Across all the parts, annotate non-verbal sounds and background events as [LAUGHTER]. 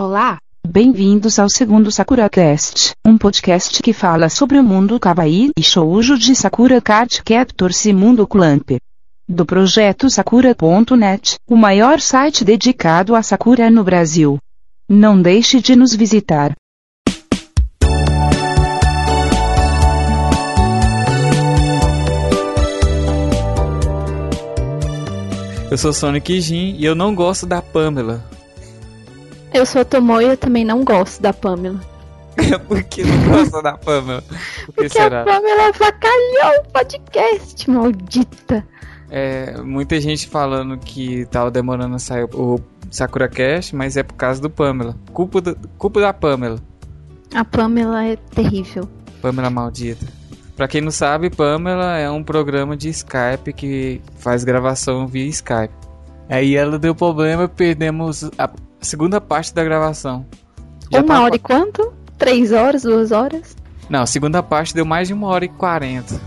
Olá, bem-vindos ao segundo SakuraCast, um podcast que fala sobre o mundo kawaii e shoujo de Sakura Card Captors e Mundo Clamp. Do projeto Sakura.net, o maior site dedicado a Sakura no Brasil. Não deixe de nos visitar. Eu sou Sonic Jin e eu não gosto da Pamela. Eu sou a Tomoe e eu também não gosto da Pamela. [LAUGHS] Por que não gosta da Pamela? Por que Porque será? a Pamela avacalhou o podcast, maldita. É, muita gente falando que tava demorando a sair o Sakura Cast, mas é por causa do Pamela. Culpa, do, culpa da Pamela. A Pamela é terrível. Pamela maldita. Pra quem não sabe, Pamela é um programa de Skype que faz gravação via Skype. Aí ela deu problema, perdemos a segunda parte da gravação. Já uma hora e quanto? Três horas, duas horas? Não, a segunda parte deu mais de uma hora e quarenta.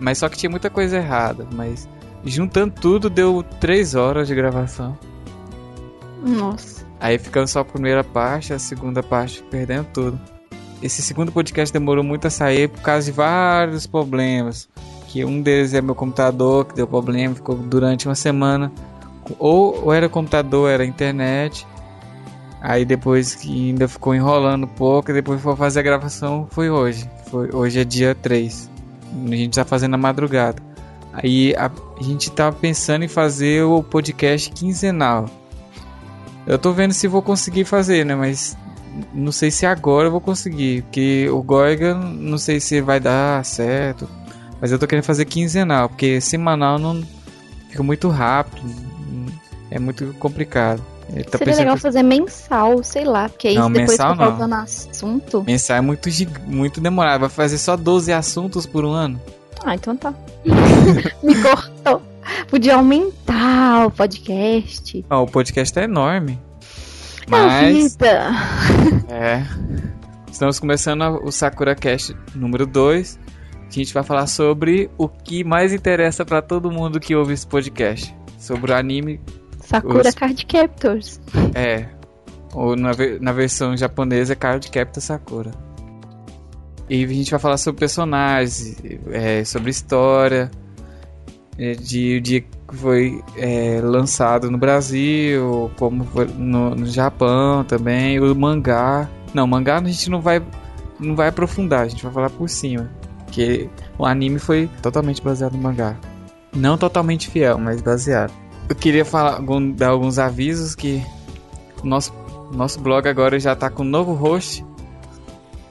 Mas só que tinha muita coisa errada. Mas juntando tudo deu três horas de gravação. Nossa. Aí ficando só a primeira parte, a segunda parte perdendo tudo. Esse segundo podcast demorou muito a sair por causa de vários problemas. Que um deles é meu computador, que deu problema, ficou durante uma semana. Ou, ou era computador, era internet. Aí depois que ainda ficou enrolando um pouco, e depois foi fazer a gravação, foi hoje. Foi, hoje é dia 3. A gente tá fazendo a madrugada. Aí a, a gente tava pensando em fazer o podcast quinzenal. Eu tô vendo se vou conseguir fazer, né? Mas não sei se agora eu vou conseguir. Porque o Goiga, não sei se vai dar certo. Mas eu tô querendo fazer quinzenal. Porque semanal não fica muito rápido. É muito complicado. Tá Seria legal que- fazer mensal, sei lá, porque aí Não, depois mensal fica não. faltando assunto. Pensar é muito, gig- muito demorado. Vai fazer só 12 assuntos por um ano? Ah, então tá. [LAUGHS] Me cortou. Podia aumentar o podcast. Ó, o podcast é enorme. É Mas. vida. É. Estamos começando o Sakura Cast número 2. Que a gente vai falar sobre o que mais interessa pra todo mundo que ouve esse podcast. Sobre o anime. Sakura Os- Card Captors. É. Ou na, na versão japonesa é Card Captor Sakura. E a gente vai falar sobre personagens, é, sobre história, é, de o dia que foi é, lançado no Brasil, como foi no, no Japão também, o mangá. Não, mangá a gente não vai, não vai aprofundar, a gente vai falar por cima. Porque o anime foi totalmente baseado no mangá. Não totalmente fiel, mas baseado. Eu queria falar, dar alguns avisos que o nosso, nosso blog agora já tá com um novo host.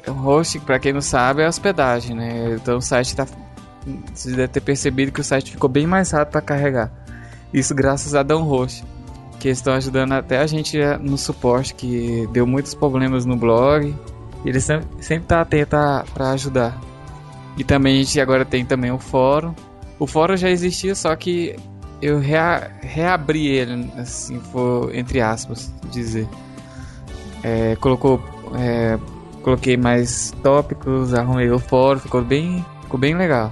O host, pra quem não sabe, é hospedagem, né? Então o site tá. Você deve ter percebido que o site ficou bem mais rápido para carregar. Isso graças a Dão Host, que estão ajudando até a gente no suporte, que deu muitos problemas no blog. Ele sempre, sempre tá atento a- pra ajudar. E também a gente agora tem também o fórum. O fórum já existia, só que eu rea- reabri ele, assim, for, entre aspas, dizer. É, colocou, é, coloquei mais tópicos, arrumei o fórum, ficou bem, ficou bem legal.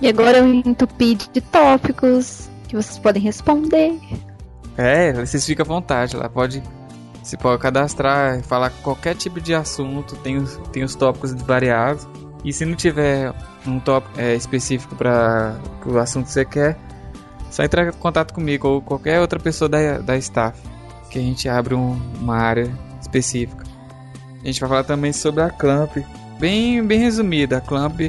E agora eu entupi de tópicos que vocês podem responder. É, vocês ficam à vontade lá, pode se pode cadastrar, falar qualquer tipo de assunto, tem os, tem os tópicos variados. E se não tiver um tópico é, específico para o assunto que você quer, só entrar em contato comigo ou qualquer outra pessoa da, da staff, que a gente abre um- uma área específica. A gente vai falar também sobre a Clamp, bem, bem resumida. A Clamp,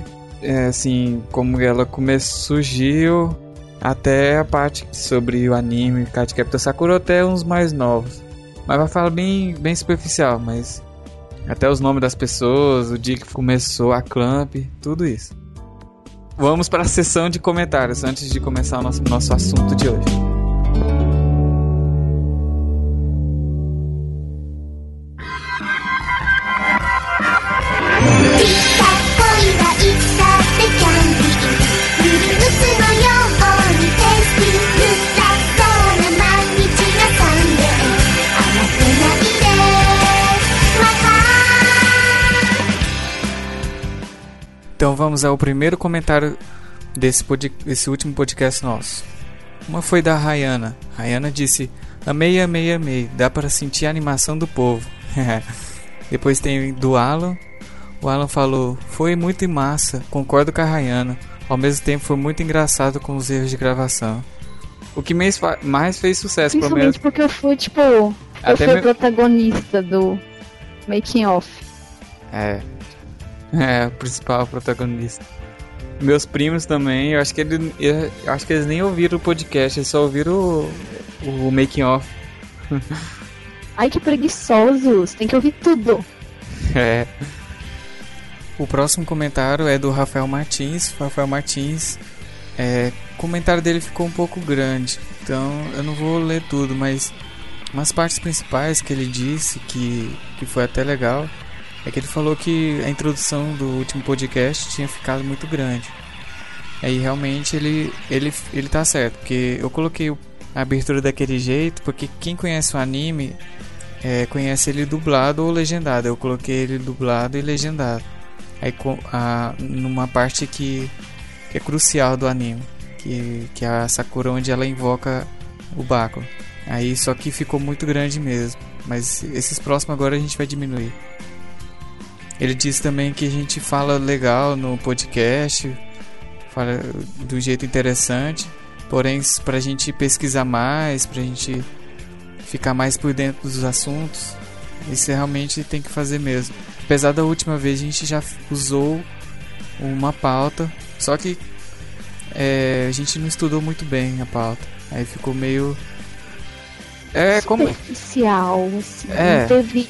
é, assim, como ela começou, surgiu, até a parte sobre o anime, Card Captor Sakura, até uns mais novos. Mas vai falar bem, bem superficial, mas até os nomes das pessoas, o dia que começou a Clamp, tudo isso. Vamos para a sessão de comentários antes de começar o nosso, nosso assunto de hoje.「Então vamos ao primeiro comentário desse, pod- desse último podcast nosso. Uma foi da Rayana. Rayana disse: Amei, amei, amei. Dá para sentir a animação do povo. [LAUGHS] Depois tem do Alan. O Alan falou: Foi muito massa, concordo com a Rayana. Ao mesmo tempo foi muito engraçado com os erros de gravação. O que mais, fez sucesso, pelo menos. Principalmente porque eu fui, tipo, eu Até fui me- protagonista do making off. É. [LAUGHS] É, o principal protagonista. Meus primos também, eu acho que, ele, eu acho que eles nem ouviram o podcast, eles só ouviram o, o making off. Ai, que preguiçosos. Tem que ouvir tudo. [LAUGHS] É. O próximo comentário é do Rafael Martins. O Rafael Martins, é, o comentário dele ficou um pouco grande, então eu não vou ler tudo, mas umas partes principais que ele disse que, que foi até legal é que ele falou que a introdução do último podcast tinha ficado muito grande. Aí realmente ele, ele, ele tá certo, porque eu coloquei a abertura daquele jeito, porque quem conhece o anime é, conhece ele dublado ou legendado. Eu coloquei ele dublado e legendado. Aí a, numa parte que, que é crucial do anime, que, que é a Sakura onde ela invoca o Bakugo. Aí só que ficou muito grande mesmo. Mas esses próximos agora a gente vai diminuir. Ele disse também que a gente fala legal no podcast, fala do jeito interessante. Porém, pra gente pesquisar mais, pra gente ficar mais por dentro dos assuntos, isso realmente tem que fazer mesmo. Apesar da última vez a gente já usou uma pauta, só que é, a gente não estudou muito bem a pauta. Aí ficou meio. É como. Superficial, assim. É. Não teve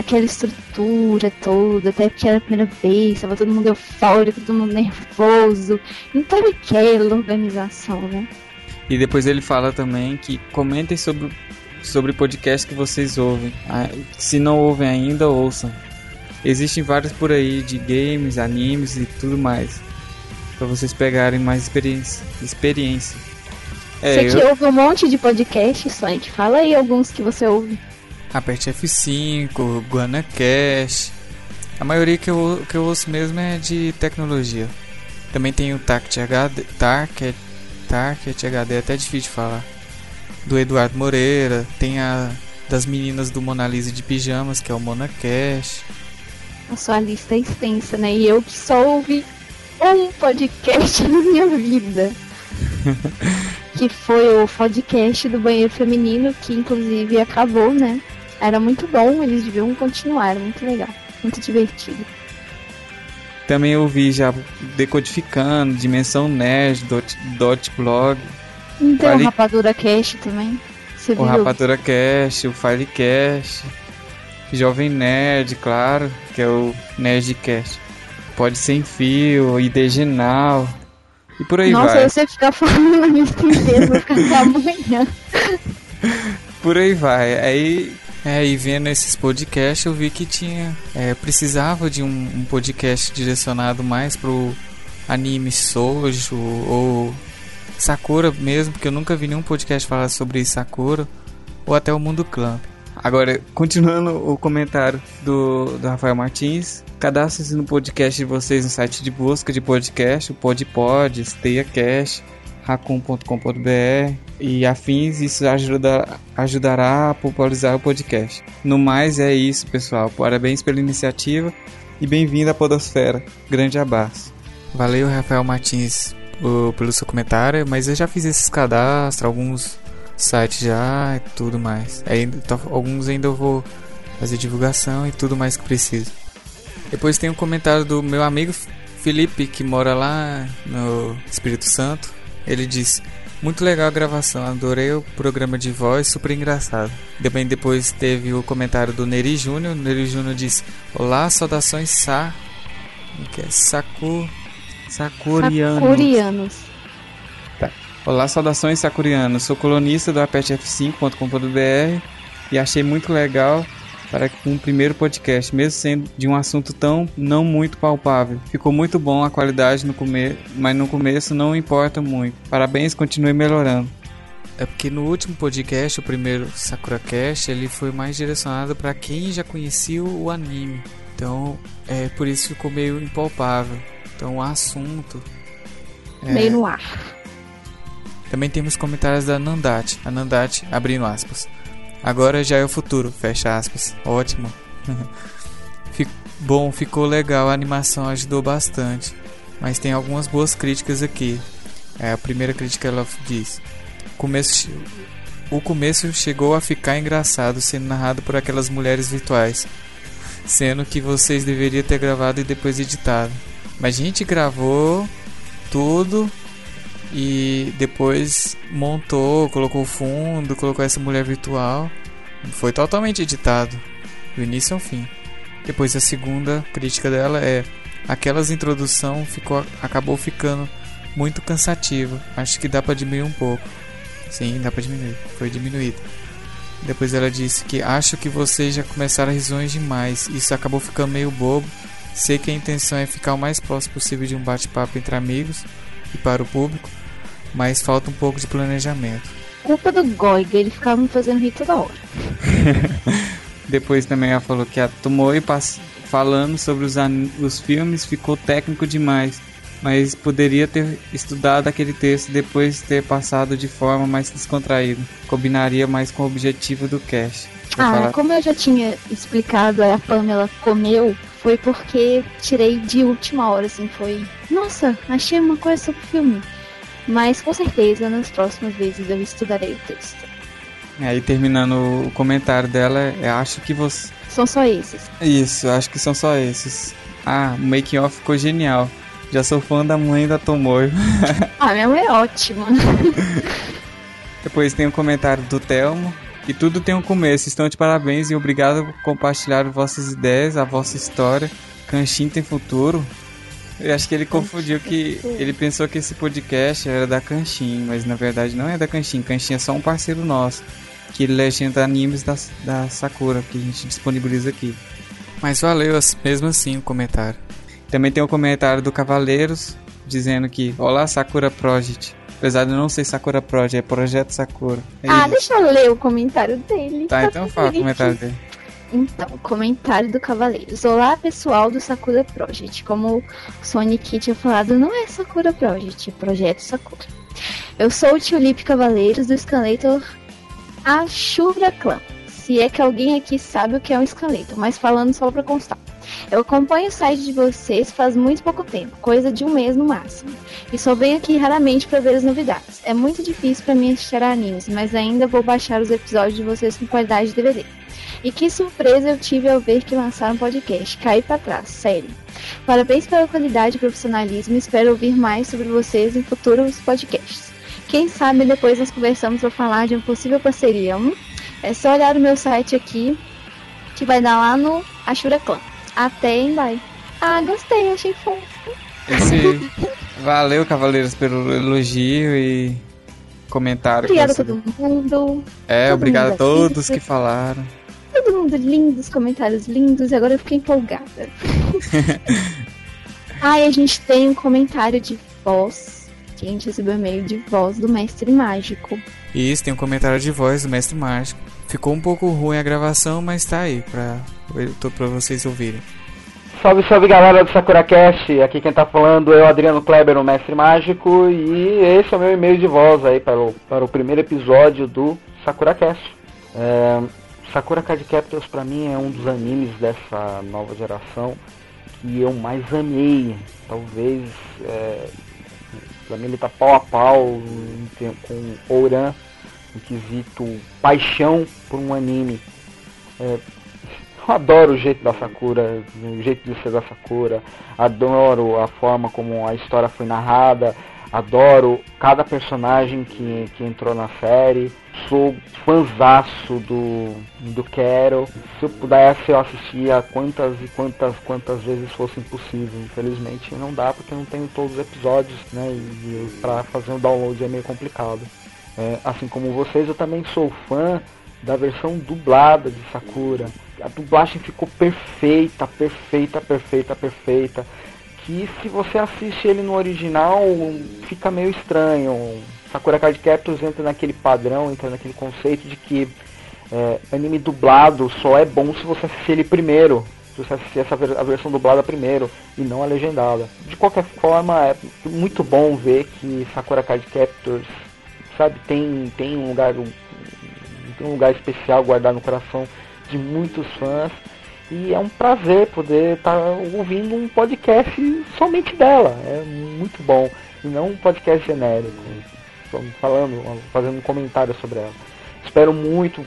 aquela estrutura toda, até porque era a primeira vez, tava todo mundo eufórico, todo mundo nervoso. Não teve aquela organização, né? E depois ele fala também que comentem sobre sobre podcast que vocês ouvem. Ah, Se não ouvem ainda, ouçam. Existem vários por aí de games, animes e tudo mais. Pra vocês pegarem mais experiência. experiência. É, você eu, que ouve um monte de podcast, Sonic, fala aí alguns que você ouve. Aperte F5, GuanaCast. A maioria que eu, que eu ouço mesmo é de tecnologia. Também tem o Target HD, Target, Target HD, é até difícil de falar. Do Eduardo Moreira. Tem a das meninas do Mona Lisa de Pijamas, que é o MonaCast. A sua lista é extensa, né? E eu que só ouvi um podcast [LAUGHS] na minha vida. [LAUGHS] que foi o podcast do banheiro feminino, que inclusive acabou, né? Era muito bom, eles deviam continuar, era muito legal, muito divertido. Também eu vi já Decodificando, Dimensão Nerd, Dot, Dot Blog, Então, Vale- Rapadura Cast também. Você o viu? Rapadura Cast, o Filecast, Jovem Nerd, claro, que é o Nerdcast. Pode Sem Fio, Idegenal, e por aí Nossa, vai. você ficar falando na lista inteira, vou ficar até amanhã. [LAUGHS] Por aí vai. Aí, é, e vendo esses podcasts, eu vi que tinha. é, precisava de um, um podcast direcionado mais pro anime Sojo ou Sakura mesmo, porque eu nunca vi nenhum podcast falar sobre Sakura ou até o Mundo Clamp. Agora, continuando o comentário do, do Rafael Martins, cadastre-se no podcast de vocês no site de busca de podcast, o PodPod, SteiaCast, raccoon.com.br e afins, isso ajuda, ajudará a popularizar o podcast. No mais, é isso, pessoal. Parabéns pela iniciativa e bem-vindo à Podosfera. Grande abraço. Valeu, Rafael Martins, pelo seu comentário, mas eu já fiz esses cadastros, alguns sites já e tudo mais. Tá- alguns ainda eu vou fazer divulgação e tudo mais que preciso. Depois tem um comentário do meu amigo Felipe, que mora lá no Espírito Santo. Ele disse: Muito legal a gravação, adorei o programa de voz, super engraçado. Também depois teve o comentário do Neri Júnior. O Neri Júnior disse: Olá, saudações Sa. que é? Saku. Sakuriano. Sakurianos. Olá, saudações sakurianos. Sou colunista do apetf5.com.br e achei muito legal para um primeiro podcast, mesmo sendo de um assunto tão não muito palpável. Ficou muito bom a qualidade no começo, mas no começo não importa muito. Parabéns, continue melhorando. É porque no último podcast, o primeiro Sakura Cast, ele foi mais direcionado para quem já conhecia o anime. Então, é por isso ficou meio impalpável. Então, o assunto é, Meio no ar. Também temos comentários da Nandate. A Nandate, abrindo aspas. Agora já é o futuro, fecha aspas. Ótimo. [LAUGHS] Fic- Bom, ficou legal, a animação ajudou bastante. Mas tem algumas boas críticas aqui. É, a primeira crítica ela diz: começo, O começo chegou a ficar engraçado sendo narrado por aquelas mulheres virtuais. Sendo que vocês deveriam ter gravado e depois editado. Mas a gente gravou tudo e depois montou, colocou o fundo, colocou essa mulher virtual. Foi totalmente editado, do início ao fim. Depois a segunda crítica dela é aquelas introdução ficou acabou ficando muito cansativa. Acho que dá para diminuir um pouco. Sim, dá para diminuir. Foi diminuído. Depois ela disse que acho que vocês já começaram risões demais. Isso acabou ficando meio bobo. Sei que a intenção é ficar o mais próximo possível de um bate-papo entre amigos e para o público, mas falta um pouco de planejamento. Culpa do Goiga, ele ficava me fazendo rir toda hora. [LAUGHS] Depois também ela falou que a Tomoe falando sobre os, os filmes ficou técnico demais, mas poderia ter estudado aquele texto depois ter passado de forma mais descontraída. Combinaria mais com o objetivo do cast. Ah, falar- como eu já tinha explicado, a Pamela comeu, foi porque tirei de última hora, assim, foi. Nossa, achei uma coisa sobre o filme. Mas com certeza nas próximas vezes eu estudarei o texto. Aí terminando o comentário dela, é, acho que você. São só esses. Isso, acho que são só esses. Ah, o making off ficou genial. Já sou fã da mãe da Tomoe. [LAUGHS] Ah, minha mãe é ótima. [LAUGHS] Depois tem um comentário do Telmo. E tudo tem um começo. Estão de parabéns e obrigado por compartilhar vossas ideias, a vossa história. Canchin tem futuro. Eu acho que ele confundiu que. Ele pensou que esse podcast era da Canchin, mas na verdade não é da Canchin. Canchin é só um parceiro nosso. Que ele legenda animes da, da Sakura, que a gente disponibiliza aqui. Mas valeu as- mesmo assim o comentário. Também tem um comentário do Cavaleiros dizendo que Olá Sakura Project. Apesar de não ser Sakura Project, é Projeto Sakura. É Ah, isso. deixa eu ler o comentário dele. Tá, então fala o comentário dele. Então, comentário do Cavaleiros. Olá, pessoal do Sakura Project. Como o Sonic tinha falado, não é Sakura Project, é Projeto Sakura. Eu sou o Tulip Cavaleiros do Escalator Ashura Clan. Se é que alguém aqui sabe o que é um Escalator, mas falando só pra constar. Eu acompanho o site de vocês faz muito pouco tempo, coisa de um mês no máximo. E só venho aqui raramente pra ver as novidades. É muito difícil pra mim assistir a animes, mas ainda vou baixar os episódios de vocês com qualidade de DVD. E que surpresa eu tive ao ver que lançaram podcast. Caí pra trás, sério. Parabéns pela qualidade e profissionalismo. Espero ouvir mais sobre vocês em futuros podcasts. Quem sabe depois nós conversamos para falar de uma possível parceria. Hum? É só olhar o meu site aqui, que vai dar lá no Ashura Clan. Até em bye. Ah, gostei, achei fofo. Esse... [LAUGHS] Valeu, Cavaleiros, pelo elogio e comentário. que Obrigada a todo mundo. É, todo obrigado a mundo todos aqui. que falaram. Todo mundo lindo, os comentários lindos. E agora eu fiquei empolgada. [LAUGHS] Ai, a gente tem um comentário de voz. Que a gente recebeu e-mail de voz do Mestre Mágico. E isso, tem um comentário de voz do Mestre Mágico. Ficou um pouco ruim a gravação, mas tá aí pra, tô pra vocês ouvirem. Salve, salve galera do SakuraCast, aqui quem tá falando é o Adriano Kleber, o Mestre Mágico, e esse é o meu e-mail de voz aí para o, para o primeiro episódio do SakuraCast. É, Sakura Card Captors pra mim é um dos animes dessa nova geração que eu mais amei. Talvez, é, pra mim ele tá pau a pau com Ouran, no quesito paixão por um anime. É, eu adoro o jeito da Sakura, o jeito de ser da Sakura, adoro a forma como a história foi narrada, adoro cada personagem que, que entrou na série, sou fãzaço do, do Quero. Se eu pudesse eu assistia quantas e quantas quantas vezes fosse possível. Infelizmente não dá porque não tenho todos os episódios, né? E, e para fazer um download é meio complicado. É, assim como vocês, eu também sou fã da versão dublada de Sakura. A dublagem ficou perfeita, perfeita, perfeita, perfeita. Que se você assiste ele no original, fica meio estranho. Sakura Card Captors entra naquele padrão, entra naquele conceito de que é, anime dublado só é bom se você assistir ele primeiro. Se você assistir essa ver- a versão dublada primeiro e não a legendada. De qualquer forma, é muito bom ver que Sakura Card Captors sabe? Tem, tem um lugar um, tem um lugar especial guardado no coração de muitos fãs. E é um prazer poder estar ouvindo um podcast somente dela. É muito bom. E não um podcast genérico. Falando, fazendo um comentário sobre ela. Espero muito,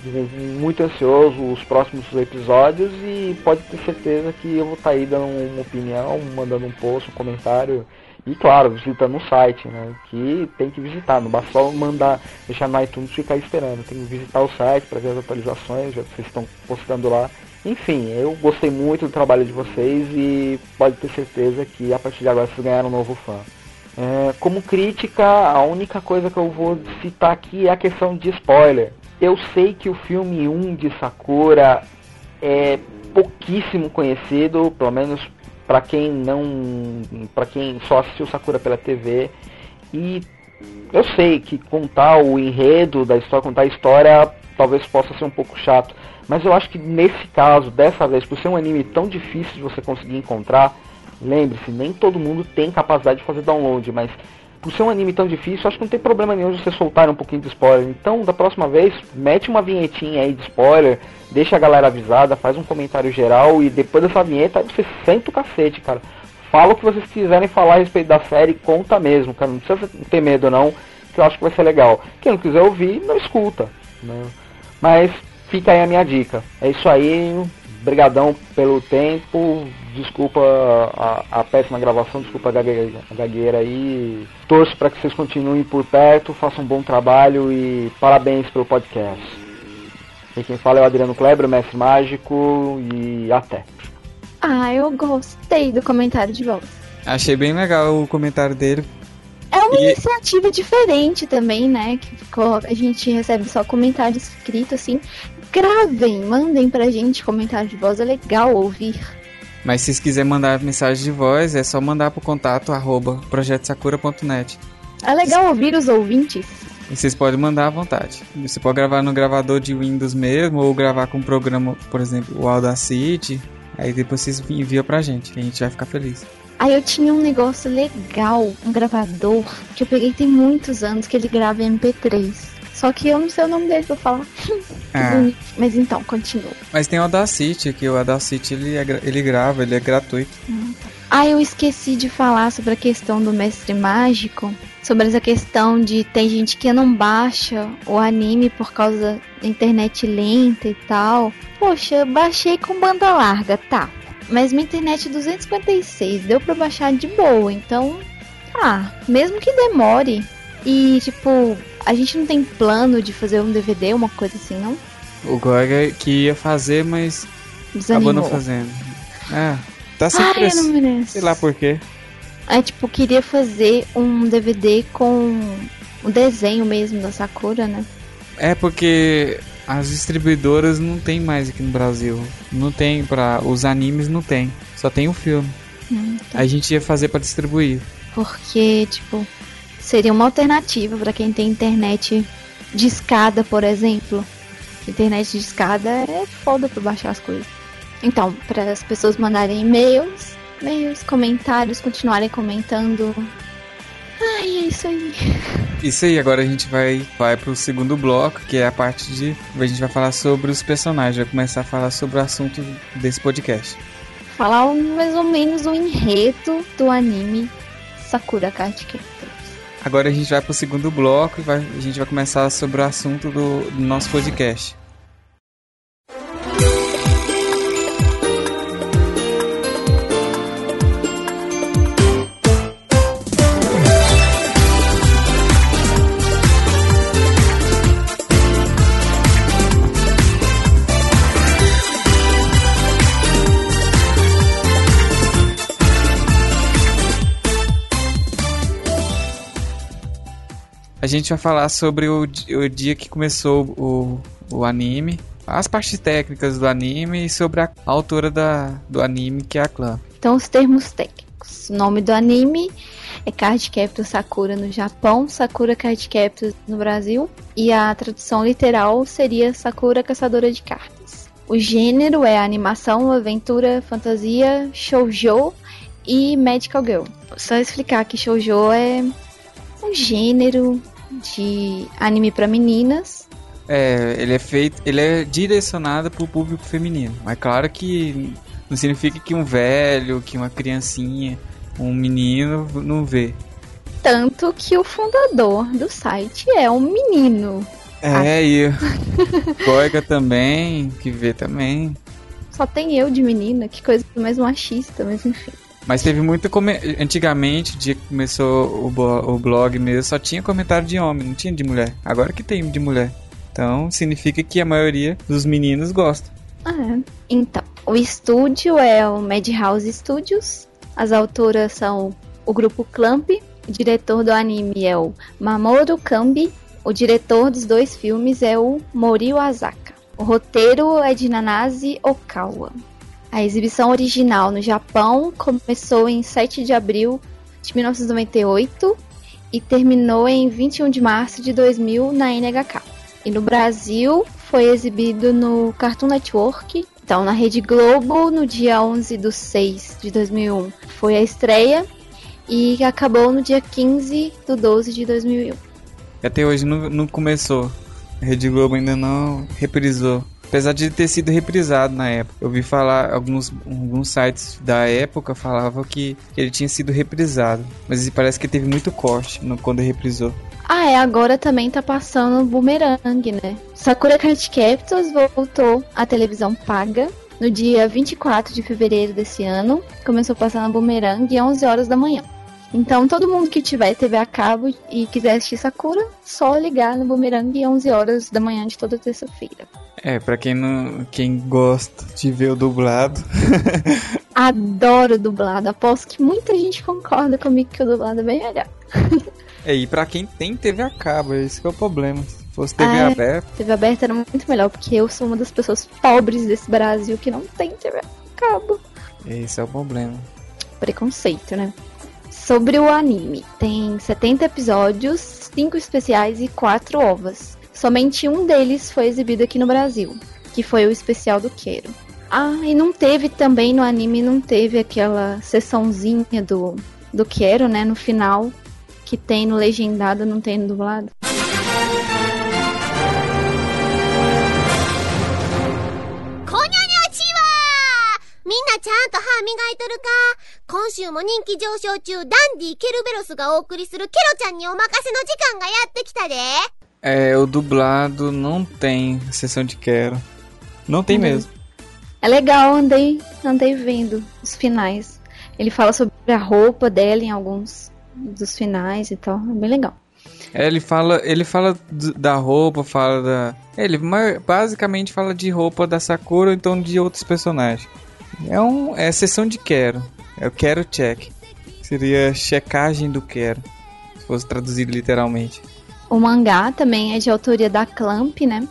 muito ansioso os próximos episódios e pode ter certeza que eu vou estar aí dando uma opinião, mandando um post, um comentário e claro, visitando o site, né? Que tem que visitar, não basta só mandar, deixar no iTunes e ficar esperando. Tem que visitar o site para ver as atualizações, já que vocês estão postando lá. Enfim, eu gostei muito do trabalho de vocês e pode ter certeza que a partir de agora vocês ganharam um novo fã. É, como crítica, a única coisa que eu vou citar aqui é a questão de spoiler. Eu sei que o filme 1 de Sakura é pouquíssimo conhecido, pelo menos para quem não, para quem só assistiu Sakura pela TV. E eu sei que contar o enredo da história, contar a história, talvez possa ser um pouco chato. Mas eu acho que nesse caso, dessa vez, por ser um anime tão difícil de você conseguir encontrar, lembre-se, nem todo mundo tem capacidade de fazer download, mas por ser um anime tão difícil, acho que não tem problema nenhum de você soltar um pouquinho de spoiler. Então, da próxima vez, mete uma vinhetinha aí de spoiler, deixa a galera avisada, faz um comentário geral e depois dessa vinheta você senta o cacete, cara. Fala o que vocês quiserem falar a respeito da série, conta mesmo, cara. Não precisa ter medo não, que eu acho que vai ser legal. Quem não quiser ouvir, não escuta. Né? Mas fica aí a minha dica. É isso aí. Brigadão pelo tempo. Desculpa a, a péssima gravação, desculpa a gagueira, a gagueira aí. Torço para que vocês continuem por perto, façam um bom trabalho e parabéns pelo podcast. E quem fala é o Adriano Kleber, mestre mágico, e até. Ah, eu gostei do comentário de volta. Achei bem legal o comentário dele. É uma E- iniciativa diferente também, né? Que ficou, a gente recebe só comentário escrito assim. Gravem, mandem pra gente comentário de voz, é legal ouvir. Mas se vocês quiserem mandar mensagem de voz, é só mandar pro contato arroba projetosakura.net. É legal ouvir os ouvintes. E vocês podem mandar à vontade. Você pode gravar no gravador de Windows mesmo, ou gravar com um programa, por exemplo, o Audacity. Aí depois vocês enviam pra gente, que a gente vai ficar feliz. Aí eu tinha um negócio legal, um gravador, que eu peguei tem muitos anos, que ele grava em MP3. Só que eu não sei o nome dele pra falar. Ah, [LAUGHS] bonito. Mas então, continua. mas tem o Audacity, que o Audacity ele, é ele grava, ele é gratuito. Ah, eu esqueci de falar sobre a questão do mestre mágico. Sobre essa questão de tem gente que não baixa o anime por causa da internet lenta e tal. Poxa, eu baixei com banda larga, tá. Mas minha internet é 256, deu pra baixar de boa, então. Ah, mesmo que demore. E tipo, a gente não tem plano de fazer um DVD, uma coisa assim, não? O Goga que ia fazer, mas acabou Desanimou. não fazendo. É, tá sem Ai, mereço. Sei lá por quê. É tipo, queria fazer um DVD com o desenho mesmo da Sakura, né? É porque as distribuidoras não tem mais aqui no Brasil. Não tem para os animes não tem. Só tem o filme. Hum, tá. A gente ia fazer pra distribuir. Porque, tipo, seria uma alternativa pra quem tem internet de escada, por exemplo. Internet de escada é foda pra baixar as coisas. Então, para as pessoas mandarem e-mails, e-mails, comentários, continuarem comentando. Ai, é isso aí. [LAUGHS] Isso aí, agora a gente vai, vai pro segundo bloco, que é a parte de. A gente vai falar sobre os personagens, vai começar a falar sobre o assunto desse podcast. Falar mais ou menos o enredo do anime Sakura Card. Agora a gente vai pro segundo bloco e vai- a gente vai começar sobre o assunto do, do nosso podcast. A gente vai falar sobre o, o dia que começou o, o anime, as partes técnicas do anime e sobre a autora da, do anime, que é a Clã. Então, os termos técnicos. O nome do anime é Card Captor Sakura no Japão, Sakura Card Captor no Brasil. E a tradução literal seria Sakura Caçadora de Cartas. O gênero é animação, aventura, fantasia, shoujo e medical girl. Só explicar que shoujo é um gênero de anime pra meninas. É, ele é feito, ele é direcionado pro público feminino. Mas claro que não significa que um velho, que uma criancinha, um menino não vê. Tanto que o fundador do site é um menino. É, e [LAUGHS] Goiga também, que vê também. Só tem eu de menina, que coisa mais machista, mas enfim. Mas teve muito. Come... Antigamente, o dia que começou o, blog mesmo, só tinha comentário de homem, não tinha de mulher. Agora que tem de mulher. Então significa que a maioria dos meninos gosta. Ah, é. Então, o estúdio é o Madhouse Studios. As autoras são o grupo Clamp. O diretor do anime é o Mamoru Kambi. O diretor dos dois filmes é o Mori Asaka. O roteiro é de Nanase Okawa. A exibição original no Japão começou em 7 de abril de 1998 e terminou em 21 de março de 2000 na NHK. E no Brasil foi exibido no Cartoon Network, então na Rede Globo, no dia 11 de 6 de 2001 foi a estreia e acabou no dia 15 do 12 de 2001. E até hoje não, não começou. A Rede Globo ainda não reprisou. Apesar de ter sido reprisado na época. Eu vi falar, alguns, alguns sites da época falavam que ele tinha sido reprisado. Mas parece que teve muito corte no, quando reprisou. Ah, é, agora também tá passando Boomerang, né? Sakura Card Captors voltou à televisão paga no dia 24 de fevereiro desse ano. Começou passando Boomerang às 11 horas da manhã. Então, todo mundo que tiver TV a cabo e quiser assistir Sakura, só ligar no Boomerang às 11 horas da manhã de toda terça-feira. É, pra quem não. Quem gosta de ver o dublado. [LAUGHS] Adoro dublado. Aposto que muita gente concorda comigo que o dublado é bem melhor. é, e pra quem tem TV a cabo, esse que é o problema. Se fosse TV Ah, é. aberta. TV aberta era muito melhor, porque eu sou uma das pessoas pobres desse Brasil que não tem TV a cabo. Esse é o problema. preconceito, né? Sobre o anime, tem 70 episódios, 5 especiais e 4 ovas. Somente um deles foi exibido aqui no Brasil, que foi o especial do Quero. Ah, e não teve também no anime, não teve aquela sessãozinha do, do Quero, né, no final, que tem no legendado, não tem no dublado. みんなちゃんと歯磨いとるか今週も人気上昇中ダンディ・ケルベロスがお送りするケロちゃんにお任せの時間がやってきたで É, o dublado não tem sessão de quero. Não tem Uhum. mesmo. É legal, andei, andei vendo os finais. Ele fala sobre a roupa dela em alguns dos finais e tal, é bem legal. É, ele fala, ele fala d- da roupa, fala da. Ele ma- basicamente fala de roupa da Sakura ou então de outros personagens. É um, é sessão de quero. É o quero check. Seria checagem do quero, se fosse traduzido literalmente. O mangá também é de autoria da Clamp, né?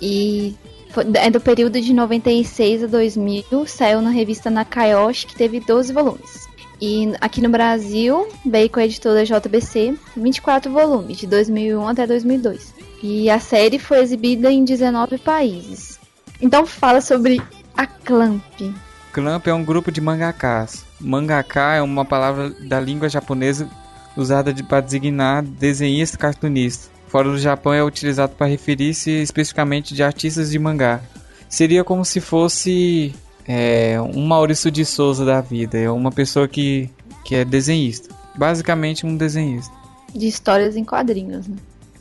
E foi- é do período de 96 a 2000, saiu na revista Nakayoshi, que teve 12 volumes. E aqui no Brasil, veio com a editora JBC, 24 volumes, de 2001 até 2002. E a série foi exibida em 19 países. Então fala sobre a Clamp. Clamp é um grupo de mangakas. Mangaka é uma palavra da língua japonesa usada de- para designar desenhista cartunista. Fora do Japão é utilizado para referir-se especificamente de artistas de mangá. Seria como se fosse é, um Maurício de Souza da vida. É uma pessoa que, que é desenhista. Basicamente um desenhista. De histórias em quadrinhos, né?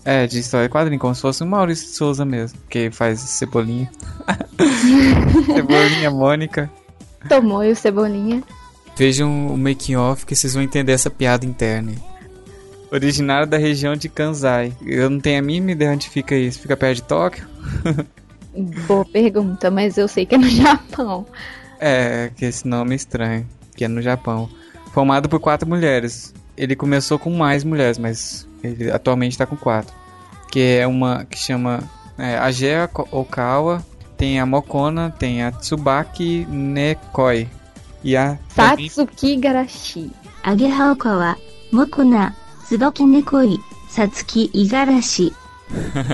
É, de história em quadrinho, como se fosse um Maurício de Souza mesmo. Que faz Cebolinha. [LAUGHS] [LAUGHS] Cebolinha, Mônica. Tomou e o Cebolinha. Vejam o making off que vocês vão entender essa piada interna. Originário da região de Kansai. Eu não tenho a mínima ideia onde fica isso. Fica perto de Tóquio? [LAUGHS] Boa pergunta, mas eu sei que é no [LAUGHS] Japão. É, que esse nome é estranho. Que é no Japão. Formado por quatro mulheres. Ele começou com mais mulheres, mas ele atualmente tá com quatro. Que é uma que chama é, Agea Okawa. Tem a Mokona, tem a Tsubaki Nekoi e a... Satsuki Garashi. Agehaoka wa Mokona, Tsubaki Nekoi, Satsuki Igarashi. [LAUGHS]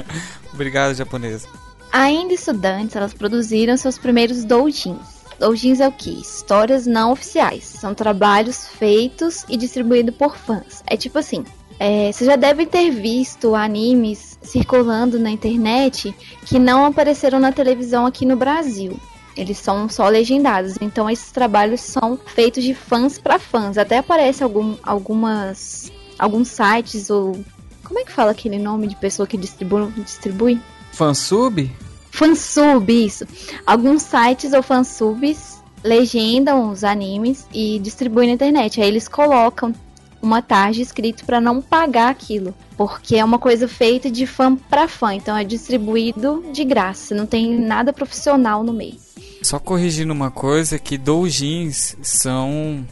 Obrigado, japonesa. Ainda estudantes, elas produziram seus primeiros doujins. Doujins é o que? Histórias não oficiais. São trabalhos feitos e distribuídos por fãs. É tipo assim, é, você já deve ter visto animes circulando na internet que não apareceram na televisão aqui no Brasil. Eles são só legendados. Então esses trabalhos são feitos de fãs para fãs. Até aparece algum, algumas alguns sites ou como é que fala aquele nome de pessoa que distribui? distribui? Fansub? Fansub, isso. Alguns sites ou fansubs legendam os animes e distribuem na internet. Aí eles colocam uma tarde escrito para não pagar aquilo, porque é uma coisa feita de fã para fã, então é distribuído de graça, não tem nada profissional no meio. Só corrigindo uma coisa que doujins são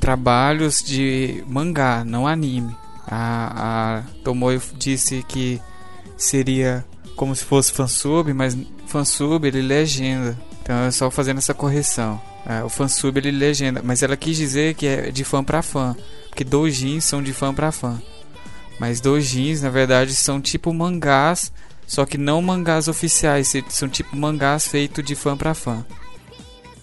trabalhos de mangá, não anime. A, a Tomoe disse que seria como se fosse fansub, mas fansub ele legenda. Então é só fazendo essa correção. É, o fansub ele legenda, mas ela quis dizer que é de fã para fã, porque doujins são de fã para fã. Mas doujins na verdade são tipo mangás, só que não mangás oficiais, são tipo mangás feitos de fã para fã.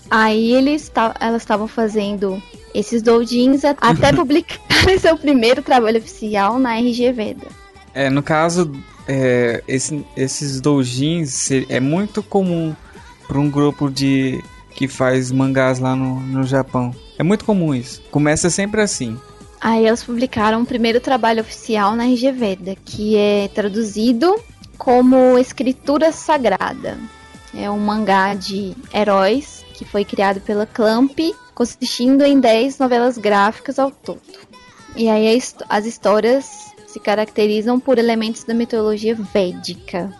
Aí eles elas estavam fazendo esses doujins até [LAUGHS] publicar seu primeiro trabalho oficial na RG Veda. É, no caso, é, esse, esses doujins é muito comum para um grupo de que faz mangás lá no, no Japão. É muito comum isso. Começa sempre assim. Aí eles publicaram o primeiro trabalho oficial na RG Veda, que é traduzido como Escritura Sagrada. É um mangá de heróis que foi criado pela Clamp, consistindo em 10 novelas gráficas ao todo. E aí as histórias se caracterizam por elementos da mitologia védica.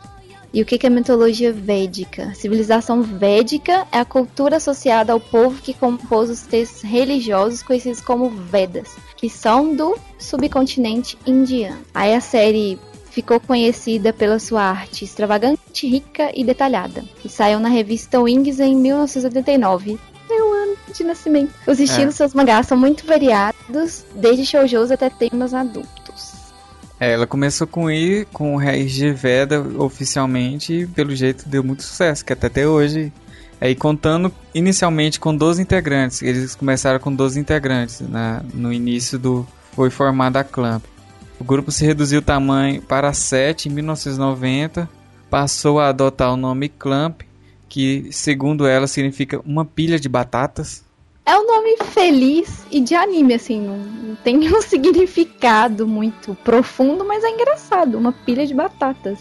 E o que é mitologia védica? Civilização védica é a cultura associada ao povo que compôs os textos religiosos conhecidos como Vedas, que são do subcontinente indiano. Aí a série ficou conhecida pela sua arte extravagante, rica e detalhada, e saiu na revista Wings em 1989. Meu ano de nascimento. Os estilos dos seus mangás são muito variados, desde shoujous até temas adultos. É, ela começou com I, com o RG Veda oficialmente e pelo jeito deu muito sucesso, que até, até hoje. Aí contando inicialmente com 12 integrantes, eles começaram com 12 integrantes na, no início do. Foi formada a Clamp. O grupo se reduziu o tamanho para 7 em 1990, passou a adotar o nome Clamp, que segundo ela significa uma pilha de batatas. É um nome feliz e de anime, assim, não, tem [LAUGHS] nenhum significado muito profundo, mas é engraçado, uma pilha de batatas.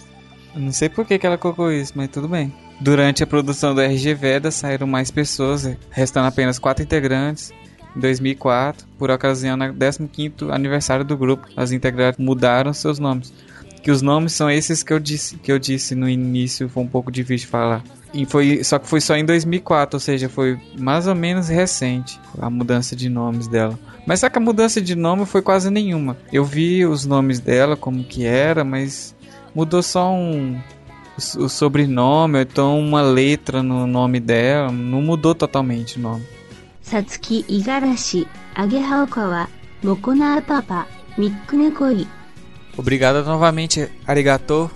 Não sei por que, que ela colocou isso, mas tudo bem. Durante a produção do RG Veda saíram mais pessoas, restando apenas quatro integrantes. Em 2004, por ocasião do 15º aniversário do grupo, as integrantes mudaram seus nomes. Que os nomes são esses que eu disse, que eu disse no início, foi um pouco difícil de falar. E foi, só que foi só em 2004, ou seja, foi mais ou menos recente a mudança de nomes dela. Mas só que a mudança de nome foi quase nenhuma. Eu vi os nomes dela como que era, mas mudou só um o, sobrenome, ou então uma letra no nome dela, não mudou totalmente o nome. Satsuki Igarashi, Agehaokawa, Mokona Papa, Mikunekoi. Obrigado novamente, Arigato.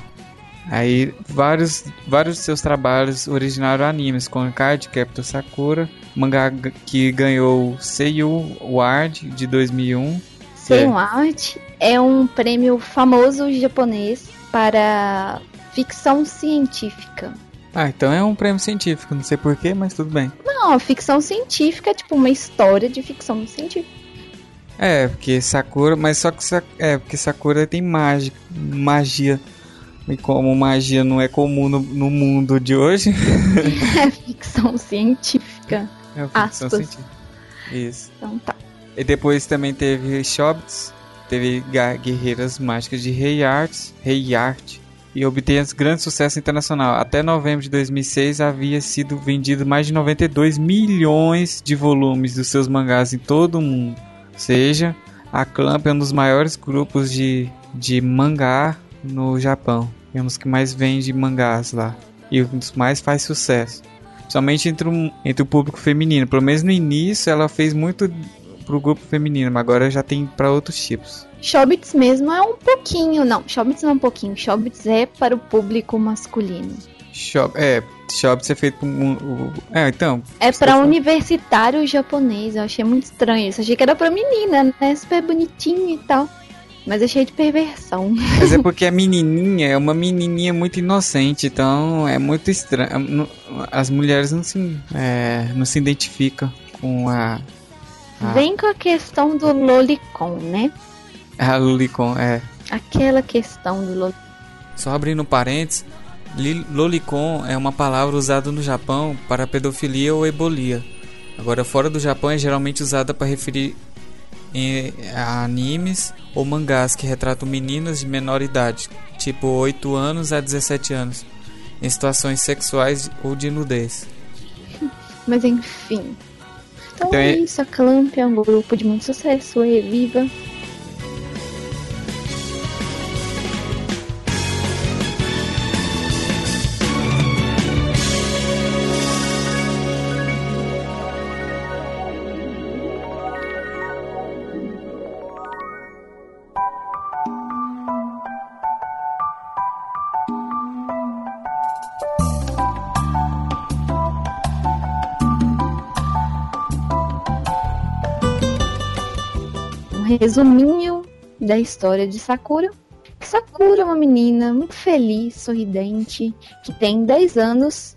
Aí, vários, vários de seus trabalhos originaram animes, como Card Captor Sakura, mangá que ganhou Seiyu Award de 2001. Seiyu Award é um prêmio famoso japonês para ficção científica. Ah, então é um prêmio científico, não sei porquê, mas tudo bem. Não, ficção científica é tipo uma história de ficção científica. É, porque Sakura, mas só que é, porque Sakura tem mágica, magia. E como magia não é comum no, no mundo de hoje. [LAUGHS] é ficção científica. É ficção Aspas. científica. Isso. Então tá. E depois também teve Shobits, teve Guerreiras Mágicas de Rei Arts, Rei Art, e obteve grande sucesso internacional. Até novembro de 2006 havia sido vendido mais de 92 milhões de volumes dos seus mangás em todo o mundo. Ou seja, a Clamp é um dos maiores grupos de, de mangá no Japão. É um dos que mais vende mangás lá. E um dos mais faz sucesso. Somente entre, o- entre o público feminino. Pelo menos no início ela fez muito pro grupo feminino, mas agora já tem para outros tipos. Shobits mesmo é um pouquinho, não, Shobits não é um pouquinho, Shobits é para o público masculino. Shop, é, Shop ser feito por um, É, então. É para universitário japonês, eu achei muito estranho isso. Achei que era pra menina, né? Super bonitinho e tal. Mas é cheio de perversão. Mas é [LAUGHS] porque a menininha é uma menininha muito inocente, então é muito estranho. Não- As mulheres não se, é, não se identificam com a, a, Vem com a questão do lolicon, né? a Lulicon. É. Aquela questão do lolicon. Só abrindo parênteses, li- lolicon é uma palavra usada no Japão para pedofilia ou ebolia. Agora, fora do Japão, é geralmente usada para referir em- a animes ou mangás que retratam meninas de menor idade, tipo 8 anos a 17 anos, em situações sexuais ou de nudez. [LAUGHS] Mas enfim. Então, Então é é- isso, a Clamp é um grupo de muito sucesso, é resuminho da história de Sakura. Sakura é uma menina muito feliz, sorridente, que tem 10 anos.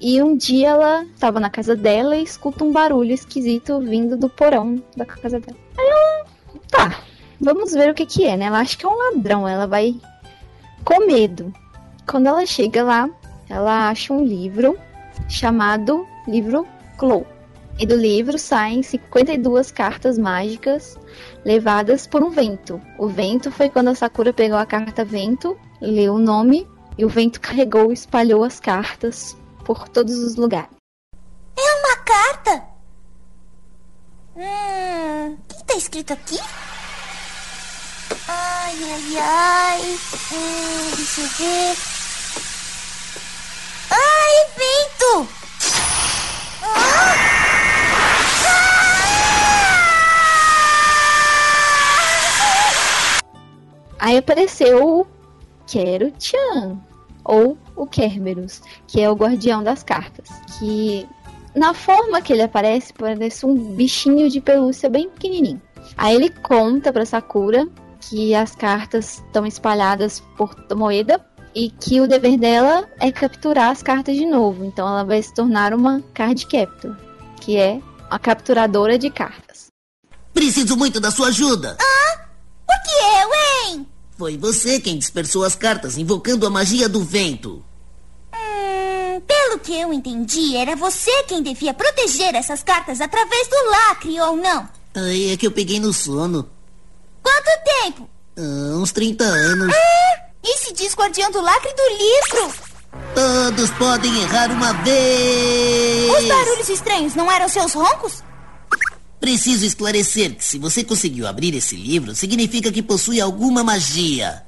E um dia ela estava na casa dela e escuta um barulho esquisito vindo do porão da casa dela. Aí ela, tá, vamos ver o que que é, né? Ela acha que é um ladrão, ela vai com medo. Quando ela chega lá, ela acha um livro chamado Livro Clow. E do livro saem 52 cartas mágicas levadas por um vento. O vento foi quando a Sakura pegou a carta vento, leu o nome e o vento carregou e espalhou as cartas por todos os lugares. Uma carta? Hum. O que tá escrito aqui? Ai, ai, ai. Hum, deixa eu ver. Ai, vento! Ah! Aí apareceu o Quero-chan, ou o Kerberos, que é o guardião das cartas. Que na forma que ele aparece, parece um bichinho de pelúcia bem pequenininho. Aí ele conta pra Sakura que as cartas estão espalhadas por Tomoeda e que o dever dela é capturar as cartas de novo. Então ela vai se tornar uma card captor, que é a capturadora de cartas. Preciso muito da sua ajuda. Por que eu, hein? Foi você quem dispersou as cartas, invocando a magia do vento. Hum, pelo que eu entendi, era você quem devia proteger essas cartas através do lacre, ou não? Ai, é que eu peguei no sono. Quanto tempo? Ah, uns 30 anos. E se diz guardião do lacre do livro? Todos podem errar uma vez. Os barulhos estranhos não eram seus roncos? Preciso esclarecer que se você conseguiu abrir esse livro, significa que possui alguma magia.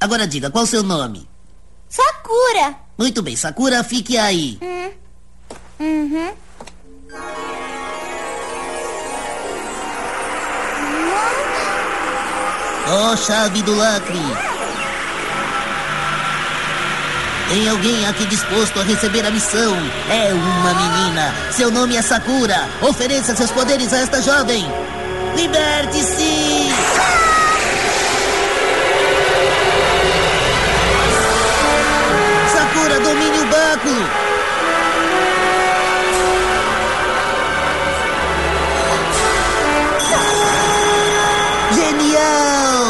Agora diga, qual seu nome? Sakura! Muito bem, Sakura, fique aí. Uhum. Ó chave do lacre. Tem alguém aqui disposto a receber a missão? É uma menina. Seu nome é Sakura. Ofereça seus poderes a esta jovem. Liberte-se! Sakura, domine o báculo! Genial!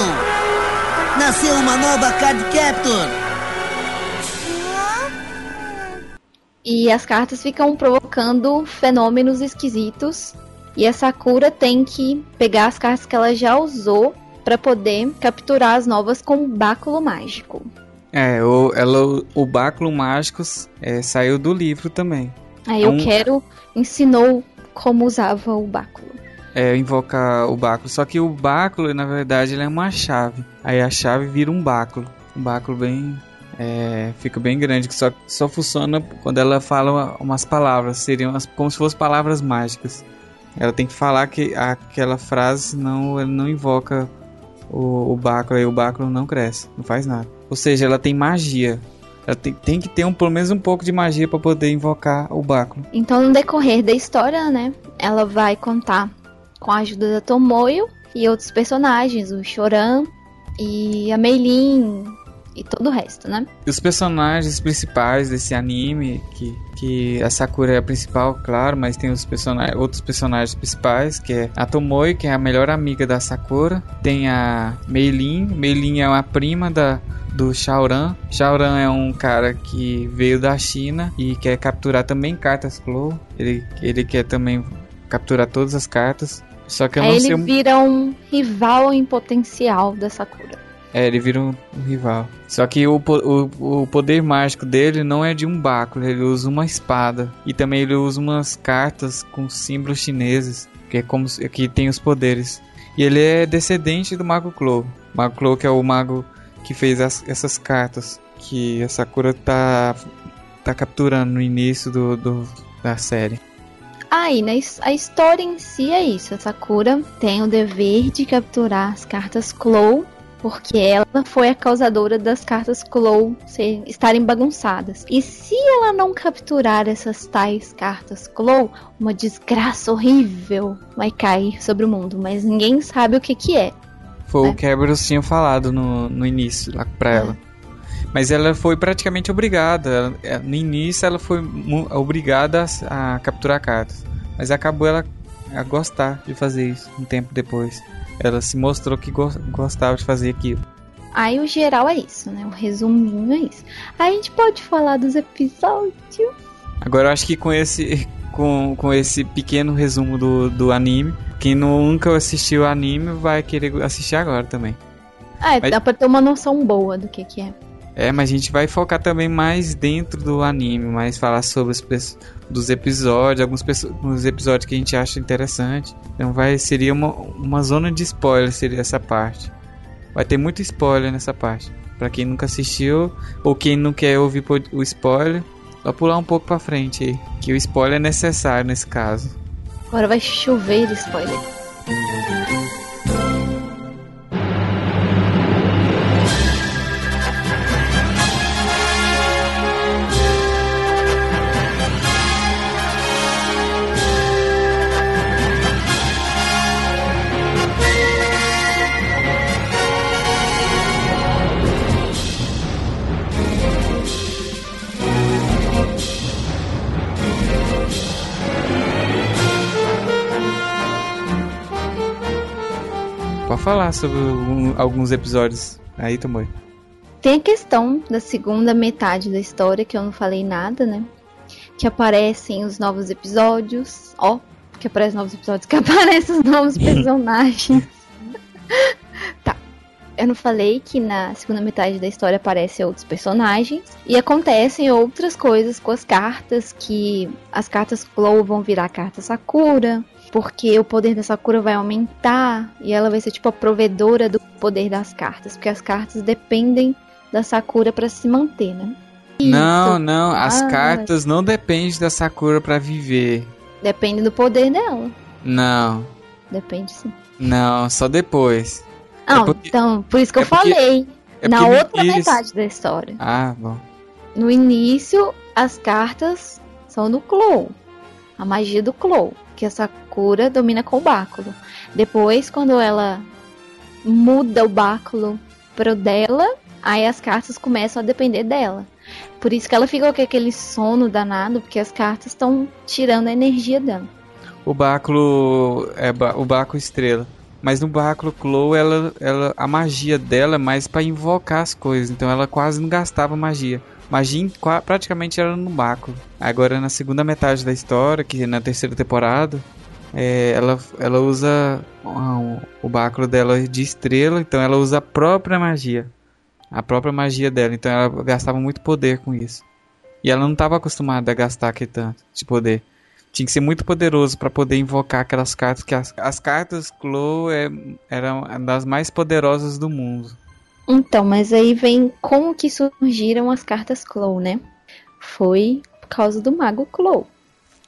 Nasceu uma nova Card Captor! E as cartas ficam provocando fenômenos esquisitos. E a Sakura tem que pegar as cartas que ela já usou para poder capturar as novas com o báculo mágico. É, o, ela, o báculo mágico é, saiu do livro também. Aí É eu um- quero ensinou como usava o báculo. É, invocar o báculo. Só que o báculo, na verdade, ele é uma chave. Aí a chave vira um báculo. Um báculo bem. É, fica bem grande, que só, só funciona quando ela fala umas palavras. Seriam como se fossem palavras mágicas. Ela tem que falar que aquela frase, senão ele não invoca o, o báculo. Aí o báculo não cresce, não faz nada. Ou seja, ela tem magia. Ela tem, tem que ter um, pelo menos um pouco de magia para poder invocar o báculo. Então, no decorrer da história, né, ela vai contar com a ajuda da Tomoyo e outros personagens, o Choran, E a Meilin e todo o resto, né? Os personagens principais desse anime, que, que a Sakura é a principal, claro, mas tem os personagens, outros personagens principais, que é a Tomoe, que é a melhor amiga da Sakura. Tem a Meilin, Meilin é uma prima da, do Shaoran. Shaoran é um cara que veio da China e quer capturar também cartas Clow. Ele, ele quer também capturar todas as cartas. Só que eu Aí não ele sei. vira um rival em potencial da Sakura. É, ele vira um, um rival. Só que o, o, o poder mágico dele não é de um báculo, ele usa uma espada. E também ele usa umas cartas com símbolos chineses, que é como que tem os poderes. E ele é descendente do Mago Clo. Mago Clo que é o mago que fez as- essas cartas que a Sakura tá, tá capturando no início do, do- da série. Aí, né, a história em si é isso. A Sakura tem o dever de capturar as cartas Clow, porque ela foi a causadora das cartas Clow estarem bagunçadas. E se ela não capturar essas tais cartas Clow, uma desgraça horrível vai cair sobre o mundo, mas ninguém sabe o que que é. Foi É. o que a Eberus tinha falado no, no início lá pra ela. Mas ela foi praticamente obrigada. É, No início ela foi obrigada a, a capturar cartas. Mas acabou ela a gostar de fazer isso um tempo depois. Ela se mostrou que go- gostava de fazer aquilo. Aí o geral é isso, né? O resuminho é isso. Aí a gente pode falar dos episódios. Agora eu acho que com esse [LAUGHS] com, com esse pequeno resumo do, do anime, quem nunca assistiu o anime vai querer assistir agora também. Ah, Mas- dá pra ter uma noção boa do que que é. É, mas a gente vai focar também mais dentro do anime, mais falar sobre os dos episódios, alguns alguns episódios que a gente acha interessante. Então vai seria uma, uma zona de spoiler seria essa parte. Vai ter muito spoiler nessa parte. Pra quem nunca assistiu ou quem não quer ouvir o spoiler, só pular um pouco pra frente aí, que o spoiler é necessário nesse caso. Agora vai chover spoiler. Falar sobre um- alguns episódios aí, Tomoe. Tem a questão da segunda metade da história, que eu não falei nada, né? Que aparecem os novos episódios. Ó, que aparecem novos episódios, [LAUGHS] que aparecem os novos personagens. [LAUGHS] tá. Eu não falei que na segunda metade da história aparecem outros personagens. E acontecem outras coisas com as cartas, que as cartas Clow vão virar carta Sakura. Porque o poder da Sakura vai aumentar e ela vai ser tipo a provedora do poder das cartas. Porque as cartas dependem da Sakura pra se manter, né? Não, Isso. não, as Ah, cartas não dependem da Sakura pra viver. Depende do poder dela. Não, Depende sim. não, só depois. Ah, porque- então, por isso que é eu porque- falei. É na outra início- metade da história. Ah, bom. No início, as cartas são do Clow. A magia do Clow. Que a Sakura domina com o báculo. Depois, quando ela muda o báculo pro dela, aí as cartas começam a depender dela. Por isso que ela fica com aquele sono danado, porque as cartas estão tirando a energia dela. O báculo é o báculo estrela. Mas no báculo Clow, ela, ela, a magia dela é mais pra invocar as coisas. Então ela quase não gastava magia. Qua- praticamente era no báculo. Agora na segunda metade da história, que na terceira temporada, é, ela, ela usa ah, o báculo dela de estrela. Então ela usa a própria magia. A própria magia dela. Então ela gastava muito poder com isso. E ela não estava acostumada a gastar aquele tanto de poder. Tinha que ser muito poderoso para poder invocar aquelas cartas. Que as, as cartas Clow é, eram das mais poderosas do mundo. Então, mas aí vem como que surgiram as cartas Clow, né? Foi por causa do Mago Clow.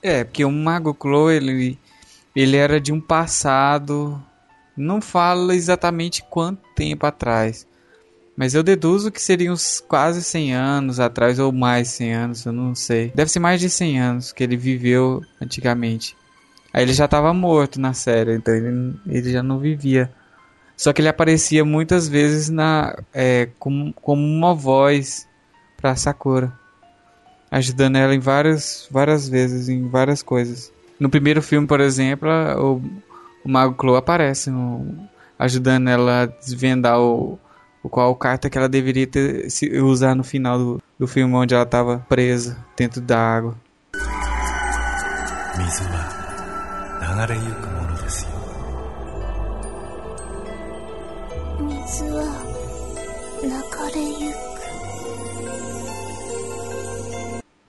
É, porque o Mago Clow, ele, ele era de um passado. Não fala exatamente quanto tempo atrás. Mas eu deduzo que seriam uns quase 100 anos atrás, ou mais 100 anos, eu não sei. Deve ser mais de 100 anos que ele viveu antigamente. Aí ele já estava morto na série, então ele, ele já não vivia Só que ele aparecia muitas vezes na é, como, como uma voz pra Sakura. Ajudando ela em várias, várias vezes, em várias coisas. No primeiro filme, por exemplo, o, o Mago Clo aparece no, ajudando ela a desvendar o, o qual carta que ela deveria ter, se, usar no final do, do filme onde ela estava presa dentro da água. 水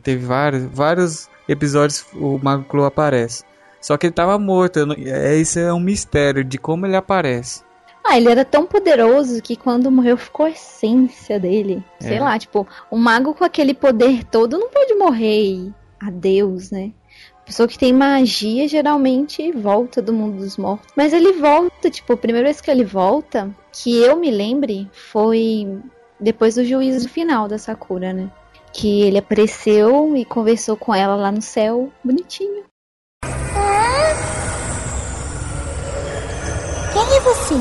Teve vários, vários episódios o Mago Clo aparece. Só que ele estava morto. não- É, isso é um mistério de como ele aparece. Ah, ele era tão poderoso que quando morreu ficou a essência dele. Sei É. lá, tipo, um mago com aquele poder todo não pode morrer e adeus, né? Pessoa que tem magia geralmente volta do mundo dos mortos. Mas ele volta, tipo, a primeira vez que ele volta, que eu me lembre, foi depois do juízo final da Sakura, né? Que ele apareceu e conversou com ela lá no céu, bonitinho. Quem é você?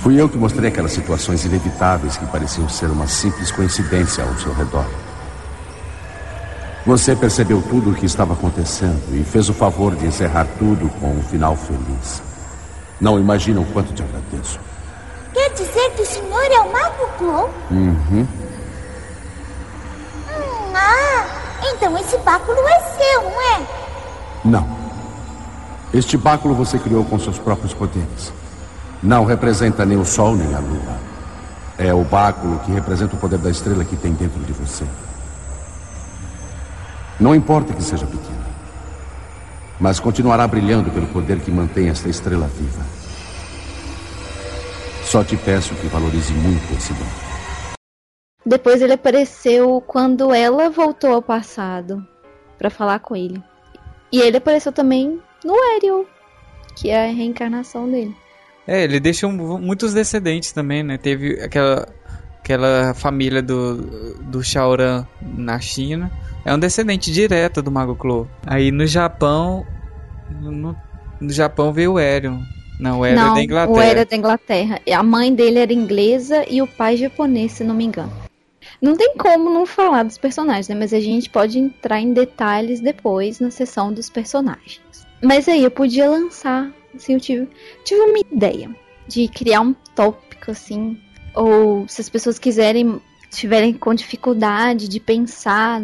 Fui eu que mostrei aquelas situações inevitáveis que pareciam ser uma simples coincidência ao seu redor. Você percebeu tudo o que estava acontecendo e fez o favor de encerrar tudo com um final feliz. Não imaginam o quanto te agradeço. Quer dizer que o senhor é o Mago Clow? Uhum. Ah, então esse báculo é seu, não é? Não. Este báculo você criou com seus próprios poderes. Não representa nem o sol nem a lua. É o báculo que representa o poder da estrela que tem dentro de você. Não importa que seja pequena, mas continuará brilhando pelo poder que mantém esta estrela viva. Só te peço que valorize muito esse dom. Depois ele apareceu quando ela voltou ao passado pra falar com ele. E ele apareceu também no Ariel, que é a reencarnação dele. É, ele deixou mu- muitos descendentes também, né? Teve aquela, aquela família do, do Shaoran na China. É um descendente direto do Mago Clo. Aí no Japão. No, no Japão veio o Erion. Não, o Erion é não, da Inglaterra. o Ariel é da Inglaterra. A mãe dele era inglesa e o pai japonês, se não me engano. Não tem como não falar dos personagens, né? Mas a gente pode entrar em detalhes depois na sessão dos personagens. Mas aí eu podia lançar, assim, eu tive, tive uma ideia de criar um tópico, assim, ou se as pessoas quiserem, tiverem com dificuldade de pensar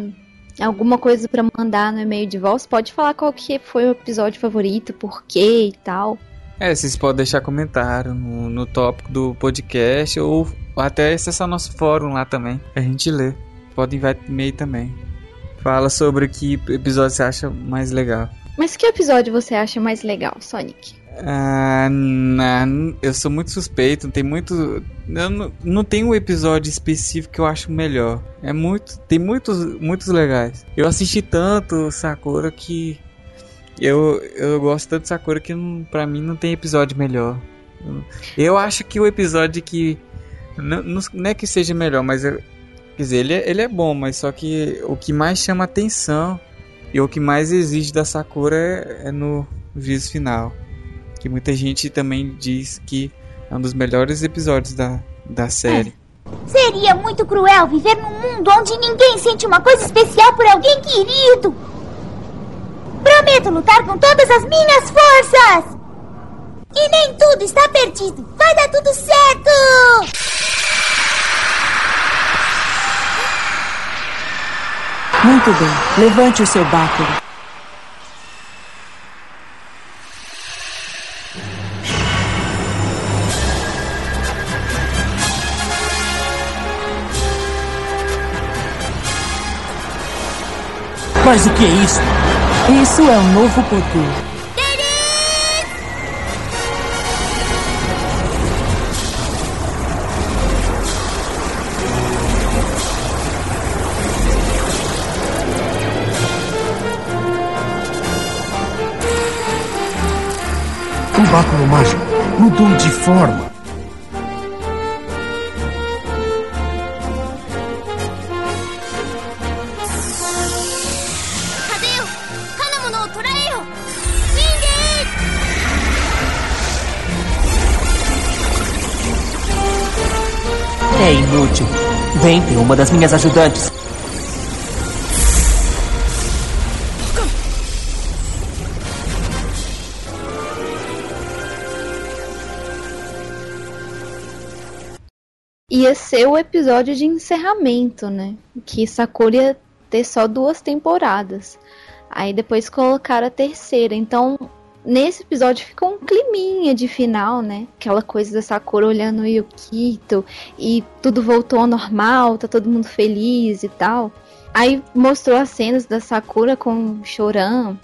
alguma coisa pra mandar no e-mail de voz, pode falar qual que foi o episódio favorito, por quê e tal. É, vocês podem deixar comentário no, no tópico do podcast ou até acessar nosso fórum lá também. A gente lê. Pode enviar e-mail também. Fala sobre que episódio você acha mais legal. Mas que episódio você acha mais legal, Sonic? Ah, na- eu sou muito suspeito, tem muito. Eu não, não tem um episódio específico que eu acho melhor. É muito. Tem muitos, muitos legais. Eu assisti tanto Sakura que. Eu, eu gosto tanto de Sakura que não, pra mim não tem episódio melhor. Eu, acho que o episódio que. Não, não é que seja melhor, mas. eu- quer dizer, ele é, ele é bom, mas só que o que mais chama atenção e o que mais exige da Sakura é, é no juízo final que muita gente também diz que é um dos melhores episódios da, da série. Seria muito cruel viver num mundo onde ninguém sente uma coisa especial por alguém querido. Prometo lutar com todas as minhas forças. E nem tudo está perdido. Vai dar tudo certo. Muito bem, levante o seu báculo. Mas o que é isso? Isso é um novo poder. O báculo mágico mudou de forma. Vem, uma das minhas ajudantes. Ia ser o episódio de encerramento, né? Que Sakura ia ter só duas temporadas. Aí depois colocaram a terceira. Então, nesse episódio ficou um climinha de final, né? Aquela coisa da Sakura olhando o Yukito e tudo voltou ao normal, tá todo mundo feliz e tal. Aí mostrou as cenas da Sakura com Choran.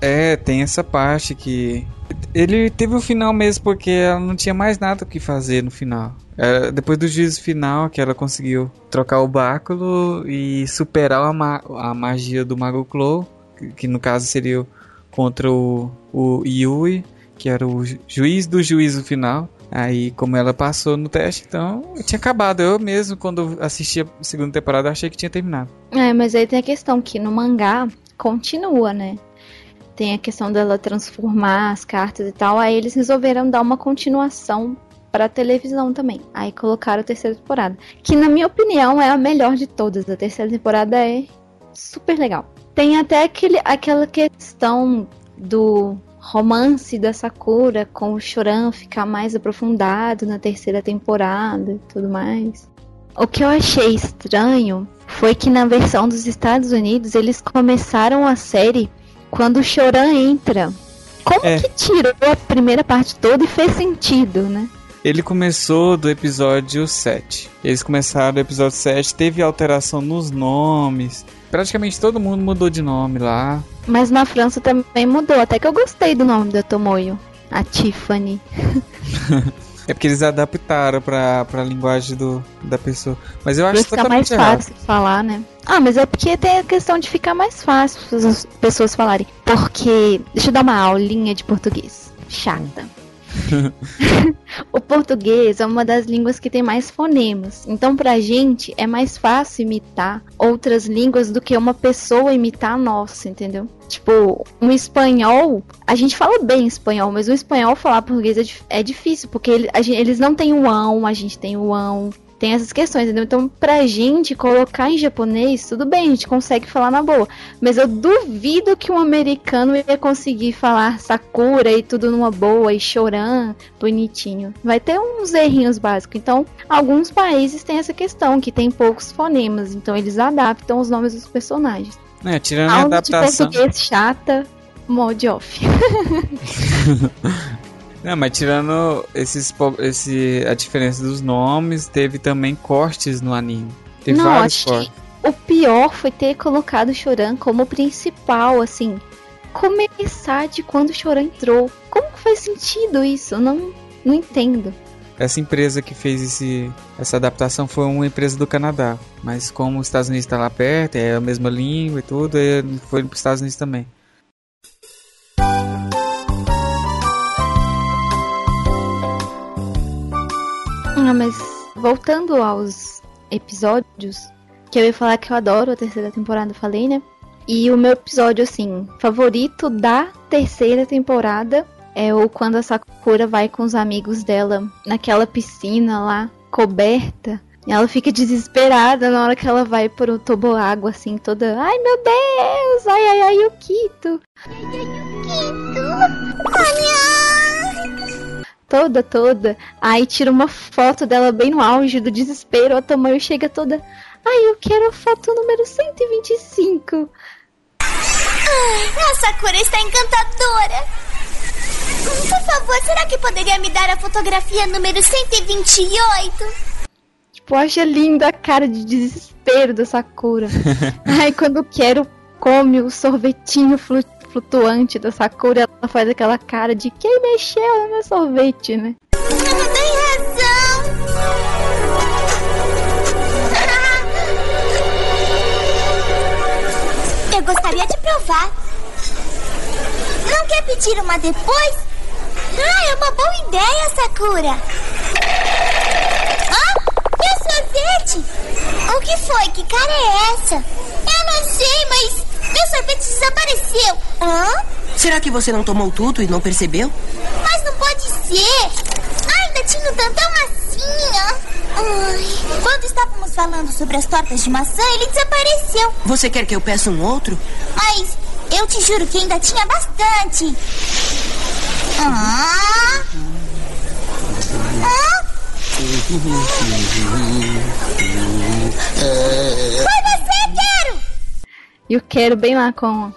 É, tem essa parte que. Ele teve o final mesmo porque ela não tinha mais nada o que fazer no final. Depois do juízo final que ela conseguiu trocar o báculo e superar a, ma a magia do Mago Clow, que, que no caso seria contra o, o Yui, que era o ju juiz do juízo final. Aí, como ela passou no teste, então tinha acabado. Eu mesmo, quando assisti a segunda temporada, achei que tinha terminado. É, mas aí tem a questão que no mangá continua, né? Tem a questão dela transformar as cartas e tal. Aí eles resolveram dar uma continuação para televisão também. Aí colocaram a terceira temporada, que na minha opinião é a melhor de todas. A terceira temporada é super legal. Tem até aquele, aquela questão do romance da Sakura com o Choran ficar mais aprofundado na terceira temporada e tudo mais. O que eu achei estranho foi que na versão dos Estados Unidos eles começaram a série quando o Choran entra. Como É. que tirou a primeira parte toda e fez sentido, né? Ele começou do episódio 7. Eles começaram do episódio 7, teve alteração nos nomes. Praticamente todo mundo mudou de nome lá. Mas na França também mudou, até que eu gostei do nome da Tomoyo. A Tiffany. [LAUGHS] É porque eles adaptaram pra, pra linguagem do, da pessoa. Mas eu acho ficar mais totalmente errado. fácil de falar, né? Ah, mas é porque tem a questão de ficar mais fácil as pessoas falarem. Porque. Deixa eu dar uma aulinha de português. Chata. [LAUGHS] o português é uma das línguas que tem mais fonemas. Então, pra gente, é mais fácil imitar outras línguas do que uma pessoa imitar a nossa, entendeu? Tipo, um espanhol, a gente fala bem espanhol, mas o espanhol falar português é, é difícil, porque ele- a gen- eles não têm o ão, a gente tem o ão. Tem essas questões, entendeu? Então, pra gente colocar em japonês, tudo bem, a gente consegue falar na boa. Mas eu duvido que um americano ia conseguir falar Sakura e tudo numa boa e choran bonitinho. Vai ter uns errinhos básicos. Então, alguns países têm essa questão, que tem poucos fonemas. Então, eles adaptam os nomes dos personagens. É, tirando a Aula de adaptação. português chata, mod off. [LAUGHS] Não, mas tirando esses, esse, a diferença dos nomes, teve também cortes no anime. Teve Não, vários acho que cortes. o pior foi ter colocado o Choran como principal, assim. Começar de quando o Choran entrou. Como que faz sentido isso? Eu não, não entendo. Essa empresa que fez esse, essa adaptação foi uma empresa do Canadá. Mas como os Estados Unidos está lá perto, é a mesma língua e tudo, foi para os Estados Unidos também. Ah, mas voltando aos episódios, que eu ia falar que eu adoro a terceira temporada, falei, né? E o meu episódio, assim, favorito da terceira temporada é o quando a Sakura vai com os amigos dela naquela piscina lá, coberta. E ela fica desesperada na hora que ela vai pro toboágua, assim, toda. Ai meu Deus! Ai, ai, ai, Yukito! Toda, toda. Aí tira uma foto dela bem no auge do desespero. A Tomoyo chega toda. Ai, eu quero a foto número 125. A Sakura está encantadora. Por favor, será que poderia me dar a fotografia número 128? Tipo, acha linda a cara de desespero da Sakura. Aí quando quero come o sorvetinho flu- flutuante da Sakura, ela faz aquela cara de quem mexeu no meu sorvete, né? Tem razão. Eu gostaria de provar. Não quer pedir uma depois? Ah, é uma boa ideia, Sakura. Ah, meu sorvete! O que foi? Que cara é essa? Eu não sei, mas meu sorvete desapareceu. Hã? Será que você não tomou tudo e não percebeu? Mas não pode ser! Ai, ainda tinha um tantão massinha! Ai, quando estávamos falando sobre as tortas de maçã, ele desapareceu. Você quer que eu peça um outro? Mas eu te juro que ainda tinha bastante. Ah! [LAUGHS] Ah! Foi você, Quero! E o Quero bem lá com,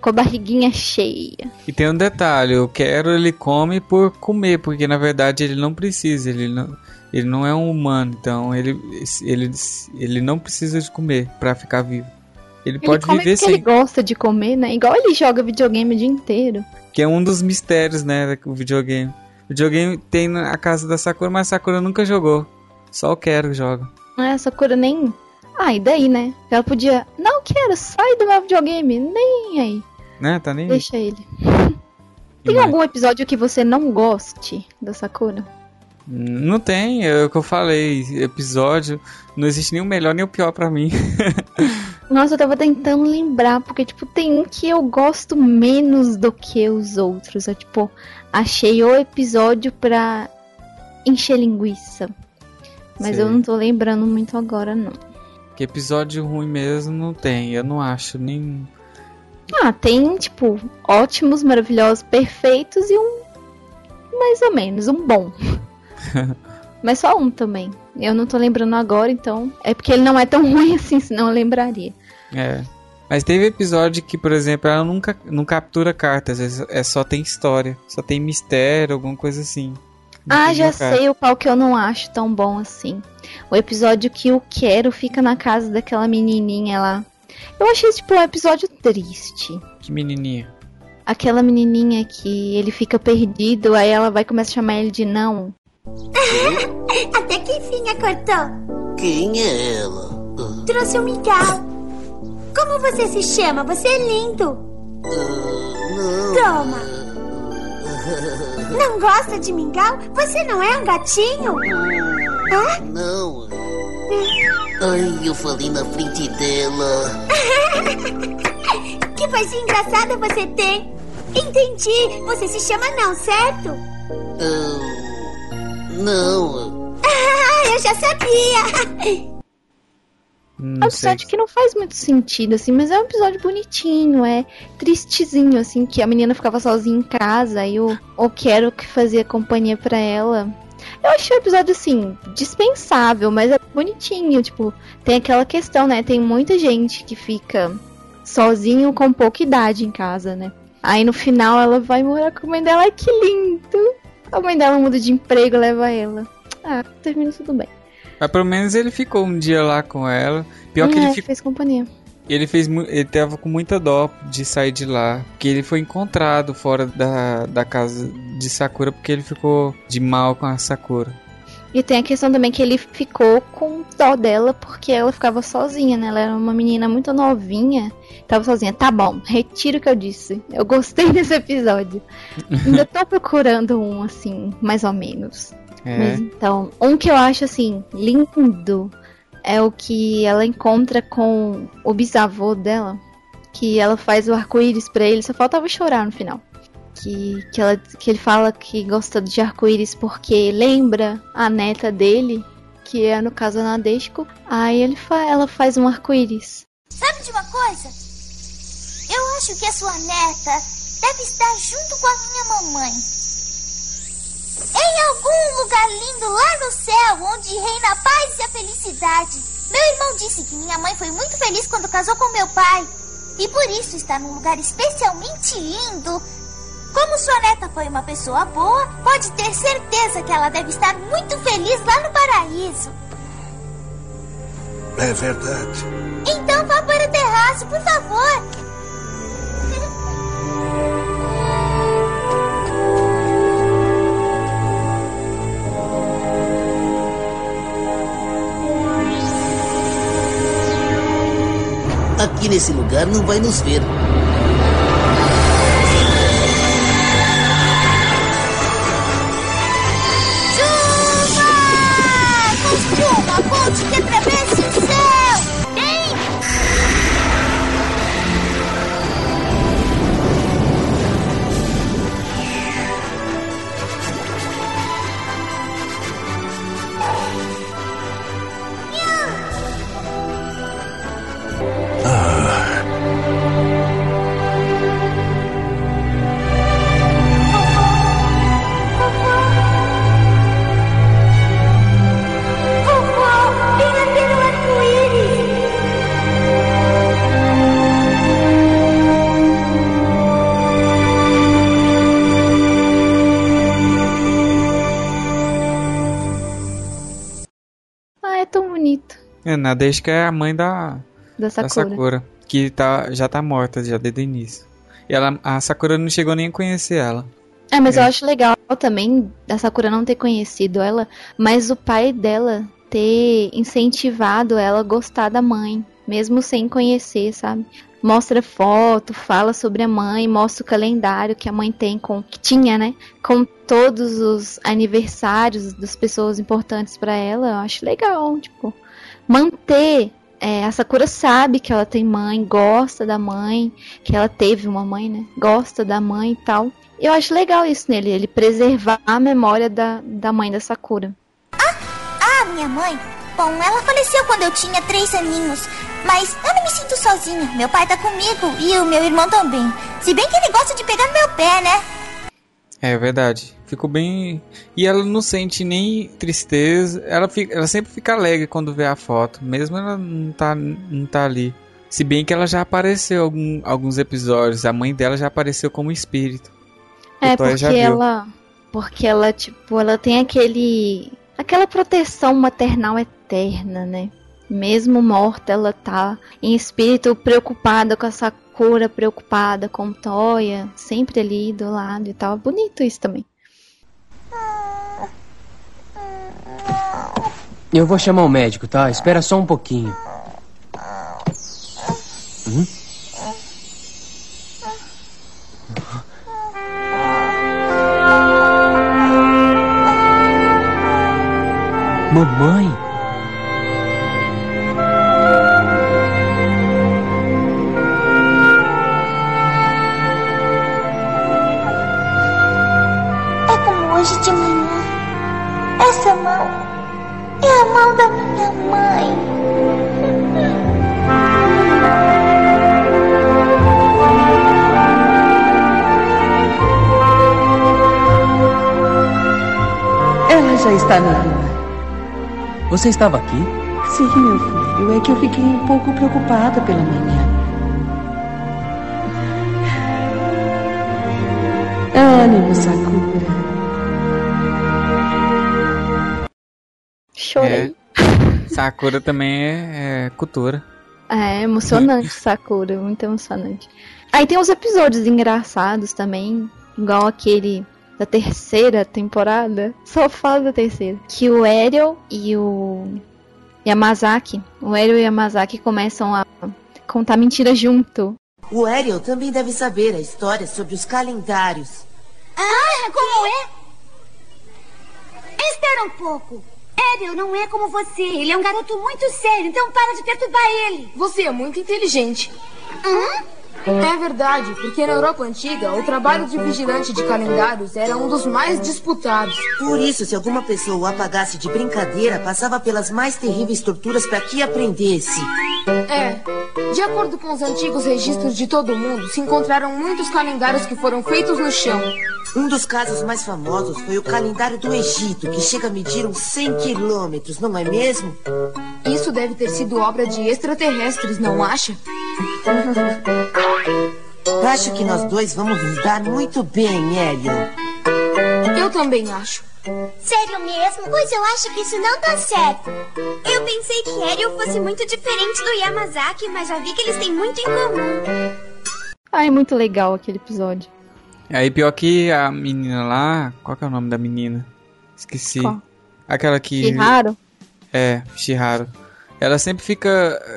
com a barriguinha cheia. E tem um detalhe, o Quero ele come por comer, porque na verdade ele não precisa, ele não, ele não é um humano, então ele, ele, ele não precisa de comer pra ficar vivo. Ele Ele pode come viver sem, ele gosta de comer, né? Igual ele joga videogame o dia inteiro. que é um dos mistérios, né, do videogame. O videogame tem na casa da Sakura, mas a Sakura nunca jogou. Só o Quero joga. Não é essa cura nem. Ah, e daí, né? Ela podia. Não quero, sai do meu videogame. Nem aí. Né? Tá nem aí. Deixa ele. [LAUGHS] Tem Mas- algum episódio que você não goste da Sakura? Não tem, é o que eu falei. Episódio, não existe nem o melhor nem o pior pra mim. [LAUGHS] Nossa, eu tava tentando lembrar, porque, tipo, tem um que eu gosto menos do que os outros. Eu, tipo, achei o episódio pra encher linguiça. Mas eu não tô lembrando muito agora, não. Que episódio ruim mesmo não tem, eu não acho nem. Ah, tem, tipo, ótimos, maravilhosos, perfeitos e um. Mais ou menos, um bom. [LAUGHS] Mas só um também. Eu não tô lembrando agora, então. É porque ele não é tão [LAUGHS] ruim assim, senão eu lembraria. É. Mas teve episódio que, por exemplo, ela nunca não captura cartas, é, é só tem história, só tem mistério, alguma coisa assim. Não Ah, já uma carta. sei o qual que eu não acho tão bom assim. O episódio que o Quero fica na casa daquela menininha lá. Eu achei, tipo, um episódio triste. Que menininha. Aquela menininha que ele fica perdido, aí ela vai começar a chamar ele de não. [LAUGHS] Até que enfim acordou. Quem é ela? Trouxe um mingau. Como você se chama? Você é lindo. Toma. Não gosta de mingau? Você não é um gatinho? Hã? Não. Ai, eu falei na frente dela. [LAUGHS] Que vozinha engraçada você tem. Entendi. Você se chama não, certo? Ah, não. [LAUGHS] Ah, eu já sabia. [LAUGHS] Não É um episódio que não faz muito sentido, assim, mas é um episódio bonitinho, é tristezinho, assim, que a menina ficava sozinha em casa e o, o Quero que fazia companhia pra ela. Eu achei o episódio, assim, dispensável, mas é bonitinho, tipo, tem aquela questão, né? Tem muita gente que fica sozinho com pouca idade em casa, né? Aí no final ela vai morar com a mãe dela, ai que lindo! A mãe dela muda de emprego leva ela. Ah, termina tudo bem. Mas pelo menos ele ficou um dia lá com ela. Pior que É, ele ficou. fez companhia. Ele fez ele tava com muita dó de sair de lá, porque ele foi encontrado fora da, da casa de Sakura porque ele ficou de mal com a Sakura. E tem a questão também que ele ficou com dó dela porque ela ficava sozinha, né? Ela era uma menina muito novinha, tava sozinha. Tá bom, retiro o que eu disse. Eu gostei [LAUGHS] desse episódio. Ainda tô procurando um assim, mais ou menos. É. Mas então, um que eu acho assim lindo é o que ela encontra com o bisavô dela, que ela faz o arco-íris pra ele, só faltava chorar no final. Que, que, ela, que ele fala que gosta de arco-íris porque lembra a neta dele, que é no caso a Nadeshiko. Aí ele fa ela faz um arco-íris. Sabe de uma coisa? Eu acho que a sua neta deve estar junto com a minha mamãe. Em algum lugar lindo lá no céu, onde reina a paz e a felicidade. Meu irmão disse que minha mãe foi muito feliz quando casou com meu pai. E por isso está num lugar especialmente lindo. Como sua neta foi uma pessoa boa, pode ter certeza que ela deve estar muito feliz lá no paraíso. É verdade. Então vá para o terraço, por favor. Aqui nesse lugar não vai nos ver. É, Nadeshika é a mãe da, Da da Sakura. Sakura, que tá, já tá morta já desde o início. E ela, a Sakura não chegou nem a conhecer ela. É, mas eu acho legal também a Sakura não ter conhecido ela, mas o pai dela ter incentivado ela a gostar da mãe, mesmo sem conhecer, sabe? Mostra foto, fala sobre a mãe, mostra o calendário que a mãe tem com que tinha, né? Com todos os aniversários das pessoas importantes pra ela, eu acho legal, tipo, manter é, a Sakura sabe que ela tem mãe, gosta da mãe, que ela teve uma mãe, né? Gosta da mãe e tal. Eu acho legal isso nele, ele preservar a memória da, da mãe da Sakura. Ah, minha mãe? Bom, ela faleceu quando eu tinha três aninhos. Mas eu não me sinto sozinha. Meu pai tá comigo e o meu irmão também. Se bem que ele gosta de pegar no meu pé, né? É verdade. Ficou bem. E ela não sente nem tristeza. Ela, fica, ela sempre fica alegre quando vê a foto. Mesmo ela não tá, não tá ali. Se bem que ela já apareceu em algum, alguns episódios. A mãe dela já apareceu como espírito. É, porque ela. Porque ela, tipo, ela tem aquele. aquela proteção maternal eterna, né? Mesmo morta, ela tá em espírito preocupada com a Sakura, preocupada com Toya, sempre ali do lado e tal. Bonito isso também. Eu vou chamar o médico, tá? Espera só um pouquinho. Hum? Mamãe? Hoje de manhã. Essa mão é a mão da minha mãe. Ela já está na lua. Você estava aqui? Sim, meu filho. É que eu fiquei um pouco preocupada pela manhã. Ânimo, Sakura. Sakura também é, é cultura. É, emocionante, [LAUGHS] Sakura, muito emocionante. Aí tem uns episódios engraçados também, igual aquele da terceira temporada. [LAUGHS] Só falo da terceira. Que o Ariel e o Yamazaki, o Ariel e o Yamazaki começam a contar mentiras junto. O Ariel também deve saber a história sobre os calendários. Ah, como é? Espera um pouco. Ariel não é como você. Ele é um garoto muito sério, então para de perturbar ele. Você é muito inteligente. Hã? É verdade, porque na Europa Antiga, o trabalho de vigilante de calendários era um dos mais disputados. Por isso, se alguma pessoa o apagasse de brincadeira, passava pelas mais terríveis torturas para que aprendesse. É. De acordo com os antigos registros de todo o mundo, se encontraram muitos calendários que foram feitos no chão. Um dos casos mais famosos foi o calendário do Egito, que chega a medir uns 100 quilômetros, não é mesmo? Isso deve ter sido obra de extraterrestres, não acha? [LAUGHS] Acho que nós dois vamos nos dar muito bem, Ariel. Eu também acho. Sério mesmo? Pois eu acho que isso não tá certo. Eu pensei que Ariel fosse muito diferente do Yamazaki, mas já vi que eles têm muito em comum. Ai, muito legal aquele episódio. Aí pior que a menina lá. Qual que é o nome da menina? Esqueci. Qual? Aquela que. Shiharu? É, Shiharu. Ela sempre fica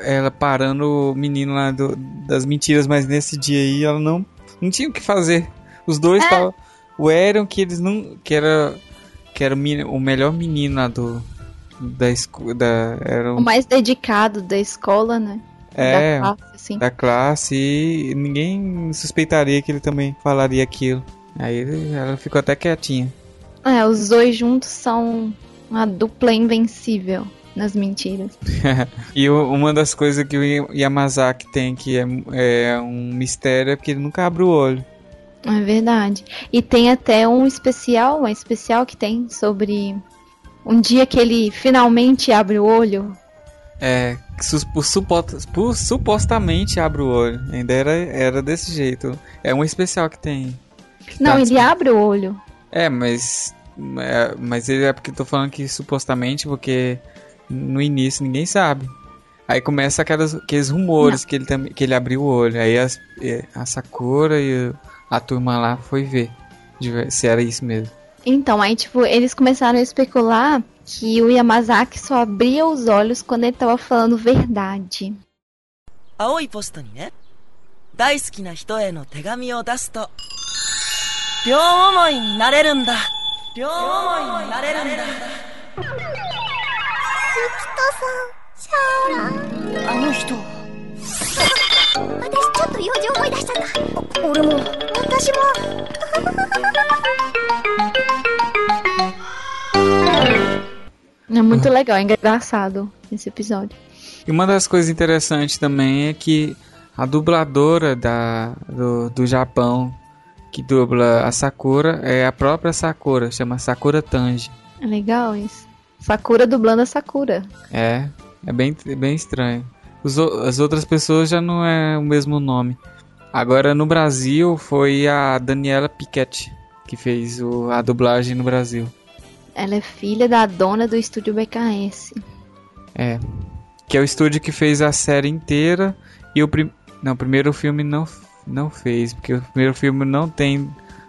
ela parando o menino lá do- das mentiras, mas nesse dia aí ela não, não tinha o que fazer. Os dois É. estavam. O Aaron, que eles não. que era. que era o, o melhor menino lá do. da escola. Era O mais dedicado da escola, né? é, Da classe, assim. da classe e ninguém suspeitaria que ele também falaria aquilo. Aí ele- ela ficou até quietinha. É, os dois juntos são uma dupla invencível nas mentiras. [LAUGHS] e uma das coisas que o Ya- Yamazaki tem que é, é um mistério é porque ele nunca abre o olho. É verdade. E tem até um especial, um especial que tem sobre um dia que ele finalmente abre o olho. É, por por supostamente abre o olho. Ainda era, era desse jeito. É um especial que tem. que Não, tá ele abre o olho. É, mas. É, mas ele é porque tô falando que supostamente, porque no início ninguém sabe. Aí começa aquelas, aqueles rumores que ele, que ele abriu o olho. Aí as, a Sakura e a turma lá foi ver se era isso mesmo. Então, aí tipo, eles começaram a especular que o Yamazaki só abria os olhos quando ele tava falando verdade. Aoi posto ni ne, daisuki na hito e no tegami o dasu to, ni ni. になれ[LAUGHS] るんだ両思いになれるんだゆきとさんシャオラあの人私ちょっと用事思い出しちゃった俺も私も É muito legal, é engraçado esse episódio. E uma das coisas interessantes também é que a dubladora da, do, do Japão que dubla a Sakura é a própria Sakura, chama Sakura Tanji. É legal isso. Sakura dublando a Sakura. É, é bem, bem estranho. Os as outras pessoas já não é o mesmo nome. Agora no Brasil foi a Daniela Piquet que fez o- a dublagem no Brasil. Ela é filha da dona do estúdio BKS. É. Que é o estúdio que fez a série inteira e o prim... não, o primeiro filme não não fez, porque o primeiro filme não tem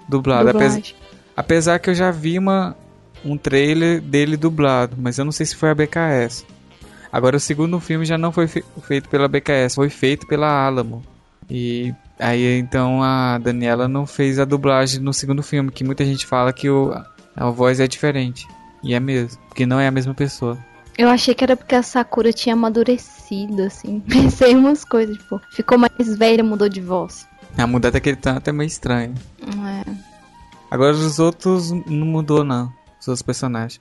dublado, apesar, Dublagem. apesar que eu já vi uma um trailer dele dublado, mas eu não sei se foi a BKS. Agora o segundo filme já não foi fe- feito pela BKS, foi feito pela Alamo. E aí então a Daniela não fez a dublagem no segundo filme, que muita gente fala que o, a voz é diferente. E é mesmo, porque não é a mesma pessoa. Eu achei que era porque a Sakura tinha amadurecido, assim. [LAUGHS] Pensei em umas coisas, tipo, ficou mais velha, mudou de voz. A mudar daquele tanto é meio estranho. É. Agora os outros não mudou não, os personagens.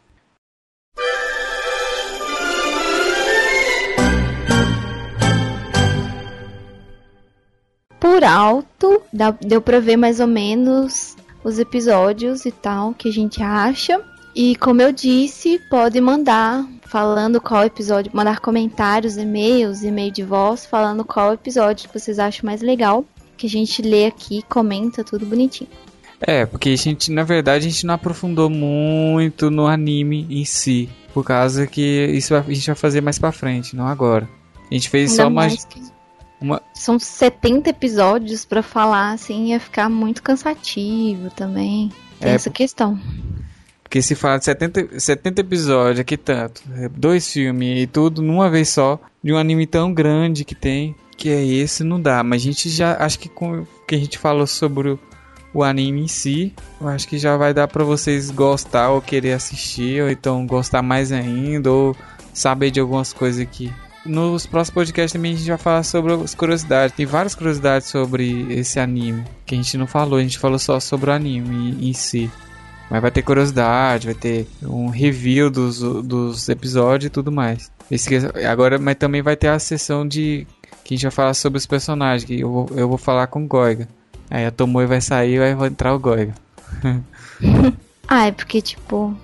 Por alto, deu pra ver mais ou menos os episódios e tal que a gente acha. E como eu disse, pode mandar falando qual episódio, mandar comentários, e-mails, e-mail de voz, falando qual episódio que vocês acham mais legal. Que a gente lê aqui, comenta tudo bonitinho. É, porque a gente, na verdade, a gente não aprofundou muito no anime em si, por causa que isso a gente vai fazer mais pra frente, não agora. A gente fez Ainda só mais uma São 70 episódios pra falar, assim, ia ficar muito cansativo também. Tem É, essa questão. Porque se fala de 70, 70 episódios, aqui tanto, é, dois filmes e tudo numa vez só, de um anime tão grande que tem, que é esse, não dá. Mas a gente já, acho que com o que a gente falou sobre o, anime em si, eu acho que já vai dar pra vocês gostar ou querer assistir, ou então gostar mais ainda, ou saber de algumas coisas aqui. Nos próximos podcasts também a gente vai falar sobre as curiosidades. Tem várias curiosidades sobre esse anime que a gente não falou, a gente falou só sobre o anime em- em si. Mas vai ter curiosidade, vai ter um review dos, dos episódios e tudo mais. Esse, agora, mas também vai ter a sessão de. Que a gente vai falar sobre os personagens. Que eu vou, eu vou falar com o Goiga. Aí a Tomoe vai sair e vai entrar o Goiga. [LAUGHS] Ah, é porque, tipo,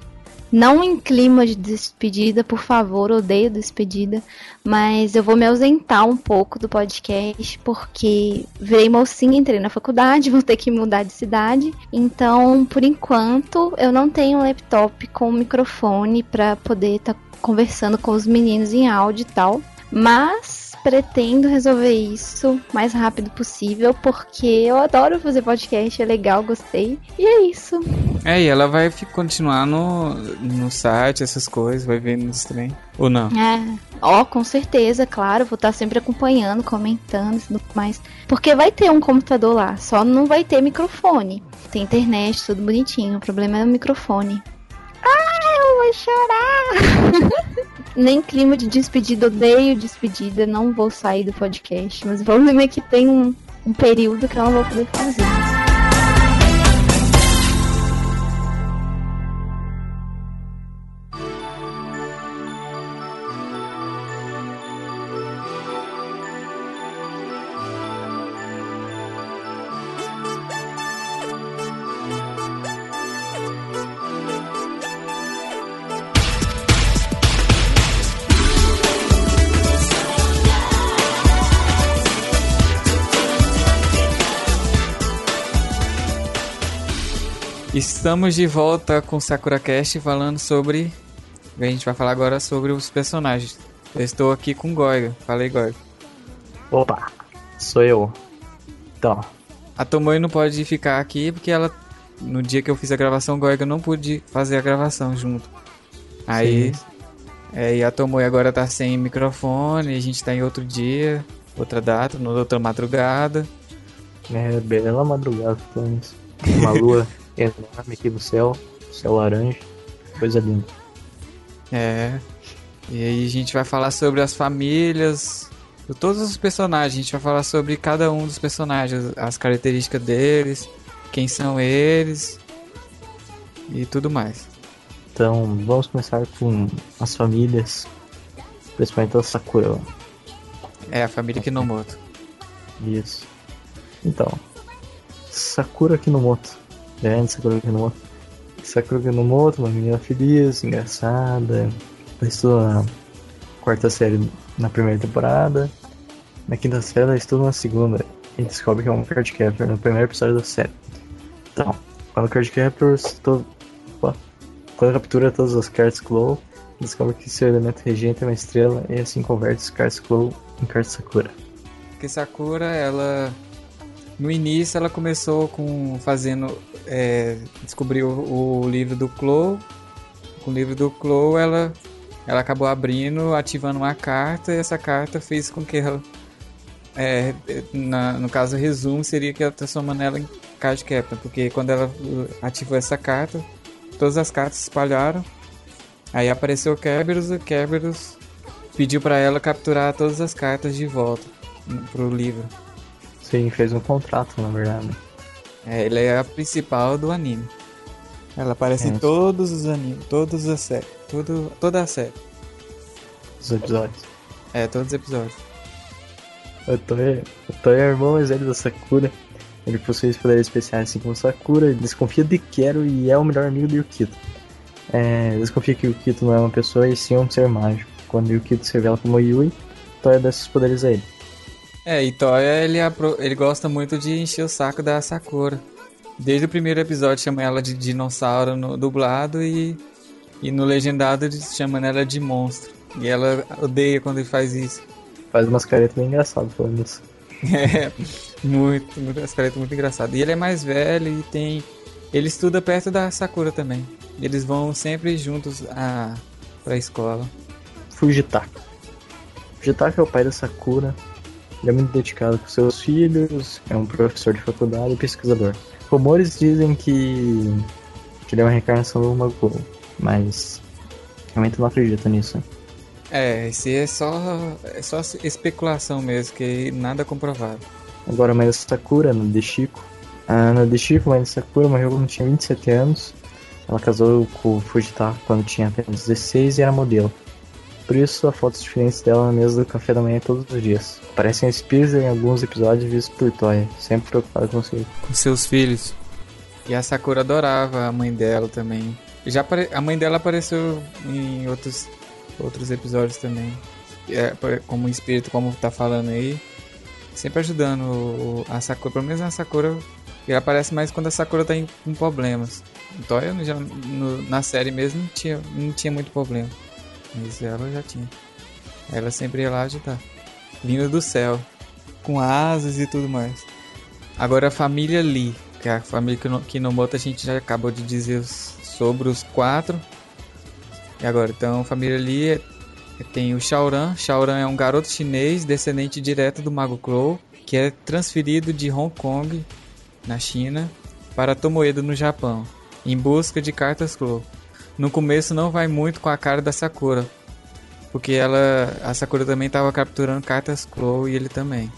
não em clima de despedida, por favor, odeio despedida, mas eu vou me ausentar um pouco do podcast, porque virei mocinha, entrei na faculdade, [LAUGHS] vou ter que mudar de cidade, então, por enquanto, eu não tenho um laptop com microfone pra poder estar conversando com os meninos em áudio e tal, mas pretendo resolver isso o mais rápido possível, porque eu adoro fazer podcast, é legal, gostei, e é isso. É, e ela vai continuar no, no site, essas coisas, vai ver nos trem. Ou não? É, ó, com certeza, claro, vou estar sempre acompanhando, comentando e tudo mais. Porque vai ter um computador lá, só não vai ter microfone. Tem internet, tudo bonitinho, o problema é o microfone. Ah, eu vou chorar! [LAUGHS] Nem clima de despedida, odeio despedida, não vou sair do podcast. Mas problema é que tem um, um período que eu não vou poder fazer. Estamos de volta com Sakura Cast falando sobre. A gente vai falar agora sobre os personagens. Eu estou aqui com Goiga. Falei, Goiga. Opa, sou eu. Então. A Tomoe não pode ficar aqui porque ela. No dia que eu fiz a gravação, o Goiga não pude fazer a gravação junto. Aí. É, e a Tomoe agora tá sem microfone, a gente tá em outro dia, outra data, outra madrugada. É, bela madrugada, estamos. Uma lua [LAUGHS] enorme aqui no céu, céu laranja, coisa linda. É. E aí a gente vai falar sobre as famílias, todos os personagens. A gente vai falar sobre cada um dos personagens, as características deles, quem são eles e tudo mais. Então, vamos começar com as famílias, principalmente a Sakura. É, a família Kinomoto. Isso. Então, Sakura Kinomoto. Grande Sakura Kinomoto. Sakura uma menina feliz, engraçada. Ela estuda na quarta série na primeira temporada. Na quinta série ela estuda na segunda. E descobre que é um cardcaptor no primeiro episódio da série. Então, quando o cardcaptor to... quando captura todas as cartas Claw, descobre que seu elemento regente é uma estrela e assim converte os cartas Claw em cartas Sakura. Porque Sakura, ela no início ela começou com fazendo é, descobriu o, livro do Clo. Com o livro do Clo ela ela acabou abrindo ativando uma carta e essa carta fez com que ela é, na, no caso resumo seria que ela transformando ela em card captain porque quando ela ativou essa carta todas as cartas se espalharam. Aí apareceu o Kerberos e Kerberos pediu para ela capturar todas as cartas de volta pro livro Sim, fez um contrato, na verdade. É, ele é a principal do anime. Ela aparece É. em todos os animes, todas as séries, tudo, toda a série. Os episódios. É, todos os episódios. O Toei, o Toei é o irmão mais velho da Sakura. Ele possui os poderes especiais assim como Sakura, ele desconfia de Kero e é o melhor amigo de Yukito. É, desconfia que Yukito não é uma pessoa e sim um ser mágico. Quando Yukito se revela como Yui, Toei dá esses poderes a ele. É, e Toya, ele, ele gosta muito de encher o saco da Sakura. Desde o primeiro episódio chama ela de dinossauro no dublado e, e no legendado eles chamam ela de monstro. E ela odeia quando ele faz isso. Faz umas caretas bem engraçadas falando isso. [LAUGHS] É, muito, muito, as caretas muito engraçado. E ele é mais velho e tem. Ele estuda perto da Sakura também. Eles vão sempre juntos a, pra escola. Fujitaka. Fujitaka é o pai da Sakura. Ele é muito dedicado com seus filhos, é um professor de faculdade e pesquisador. Rumores dizem que, que ele é uma reencarnação do Magou, mas realmente não acredito nisso. É, esse é só, é só especulação mesmo, que nada comprovado. Agora a mãe da Sakura, no de Chico. A Ana de Chico, mãe da Sakura, morreu quando tinha 27 anos. Ela casou com o Fujitaka quando tinha apenas 16 e era modelo. Por isso, há fotos diferentes dela na mesa do café da manhã todos os dias. Aparecem espíritos em alguns episódios vistos por Toya, sempre preocupada com você. Com seus filhos. E a Sakura adorava a mãe dela também. Já apare- A mãe dela apareceu em outros, outros episódios também. É, como espírito, como tá falando aí. Sempre ajudando o- a Sakura. Pelo menos a Sakura. Ele aparece mais quando a Sakura tá em, com problemas. Toya no- na série mesmo não tinha, não tinha muito problema. Mas ela já tinha. Ela sempre ia lá ajudar. Vinda do céu. Com asas e tudo mais. Agora a família Lee. Que é a família Kino- Kinomoto a gente já acabou de dizer sobre os quatro. E agora, então, a família Lee é- tem o Shaoran. Shaoran é um garoto chinês descendente direto do Mago Clow, que é transferido de Hong Kong, na China, para Tomoedo, no Japão, em busca de cartas Clow. No começo não vai muito com a cara da Sakura, porque ela, a Sakura também estava capturando cartas Clow e ele também.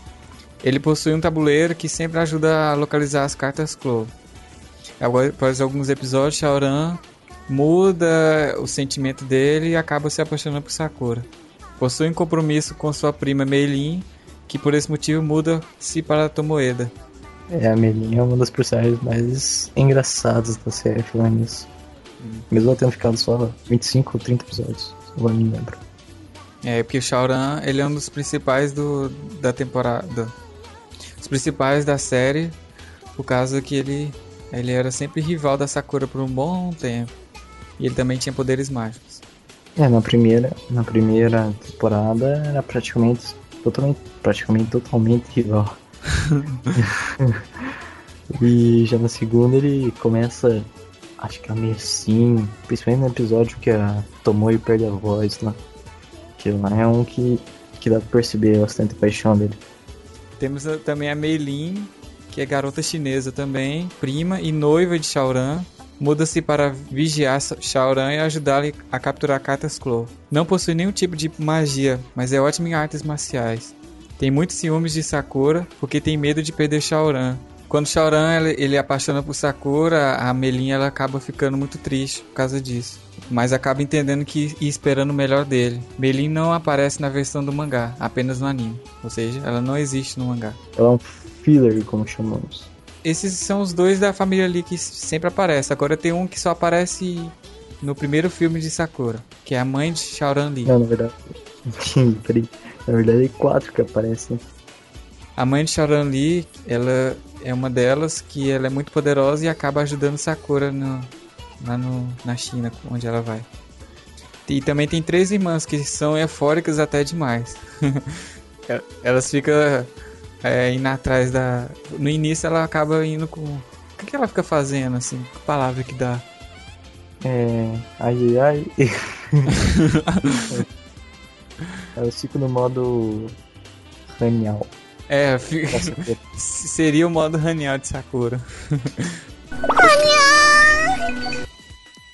Ele possui um tabuleiro que sempre ajuda a localizar as cartas Clow. Agora, Após alguns episódios, Shaoran muda o sentimento dele e acaba se apaixonando por Sakura. Possui um compromisso com sua prima Meilin, que por esse motivo muda-se para Tomoeda. É, a Melinha é uma das personagens mais engraçadas da série, falando nisso. Mesmo ela tendo ficado só 25 ou 30 episódios, agora não lembro. É, porque o Shaoran, ele é um dos principais do, da temporada. Os principais da série, por causa que ele, ele era sempre rival da Sakura por um bom tempo. E ele também tinha poderes mágicos. É, na primeira, na primeira temporada era praticamente totalmente, praticamente totalmente igual. [LAUGHS] [LAUGHS] e já na segunda ele começa a ficar meio assim, principalmente no episódio que a Tomoe perde a voz lá. Que lá é um que, que dá pra perceber bastante paixão dele. Temos a- também a Meilin, que é garota chinesa também, prima e noiva de Shaoran. Muda-se para vigiar Shaoran e ajudá-lo a capturar cartas Claw. Não possui nenhum tipo de magia, mas é ótimo em artes marciais. Tem muitos ciúmes de Sakura, porque tem medo de perder Shaoran. Quando Shaoran ele, ele apaixona por Sakura, a Meilin ela acaba ficando muito triste por causa disso. Mas acaba entendendo que e esperando o melhor dele. Meilin não aparece na versão do mangá, apenas no anime. Ou seja, ela não existe no mangá. Ela é um filler, como chamamos. Esses são os dois da família ali que sempre aparece. Agora tem um que só aparece no primeiro filme de Sakura, que é a mãe de Shaoran Lee. Não, na verdade. [LAUGHS] Peraí. Na verdade é quatro que aparecem. A mãe de Shaoran Lee, ela é uma delas que ela é muito poderosa e acaba ajudando Sakura no, lá no, na China, onde ela vai. E também tem três irmãs que são eufóricas até demais. [LAUGHS] Elas ficam é, indo atrás da. No início ela acaba indo com. O que, que ela fica fazendo, assim? Que palavra que dá? É. Ai ai ai. [LAUGHS] [LAUGHS] Eu fico no modo. Ranial. É, fi- [LAUGHS] seria o modo Haniel de Sakura.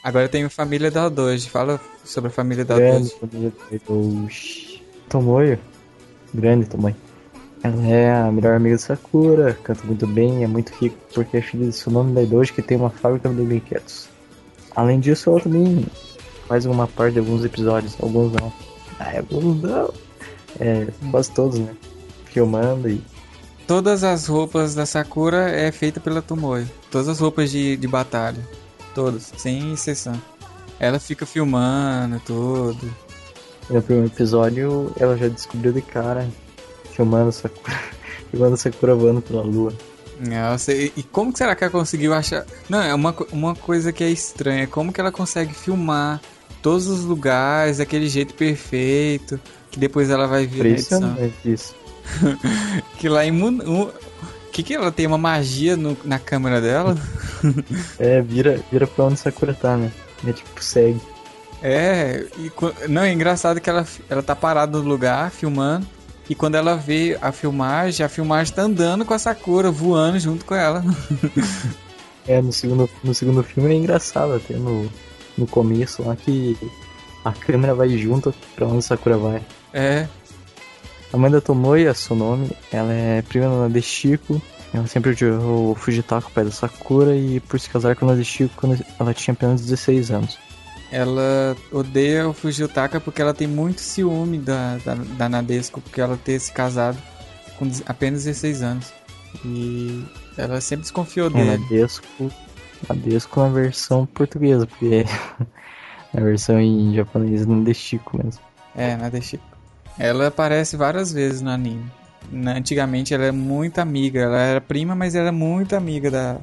Agora tem a família da Doji. Fala sobre a família da Grande Doji. família do Oxi. Tomoyo. Grande Tomoyo. Ela é a melhor amiga de Sakura, canta muito bem, é muito rico porque é filha de Tsunami Daidoji que tem uma fábrica de brinquedos. Além disso, ela também faz uma parte de alguns episódios, alguns não. Ah, alguns não. É, quase todos, né? Filmando e Todas as roupas da Sakura é feita pela Tomoe. Todas as roupas de, de batalha. Todas, sem exceção. Ela fica filmando tudo. no primeiro episódio ela já descobriu de cara, filmando Sakura, [LAUGHS] filmando Sakura voando pela lua. Nossa, e, e como que será que ela conseguiu achar? Não, é uma, uma coisa que é estranha. Como que ela consegue filmar todos os lugares daquele jeito perfeito? Que depois ela vai edição. Impressionante isso. [LAUGHS] Que lá em Mun... um- que que ela tem uma magia no- na câmera dela? [LAUGHS] É, vira, vira pra onde Sakura tá, né? É tipo, segue. É, e não, é engraçado que ela, ela tá parada no lugar, filmando, e quando ela vê a filmagem, a filmagem tá andando com a Sakura, voando junto com ela. [LAUGHS] É, no segundo, no segundo filme é engraçado até no, no começo lá que a câmera vai junto pra onde Sakura vai. É, A mãe da Tomoe, a Sonomi, ela é prima da Nadeshiko. Ela sempre odiou o Fujitaka, o pai da Sakura, e por se casar com a Nadeshiko quando ela tinha apenas 16 anos. ela odeia o Fujitaka porque ela tem muito ciúme da, da, da Nadesco, porque ela ter se casado com apenas 16 anos. E ela sempre desconfiou É, dele. Nadesco, Nadesco na versão portuguesa, porque [LAUGHS] na versão em japonês é Nadeshiko mesmo. É, Nadeshiko. Ela aparece várias vezes no anime. Antigamente ela é muito amiga, ela era prima, mas ela é muito amiga da,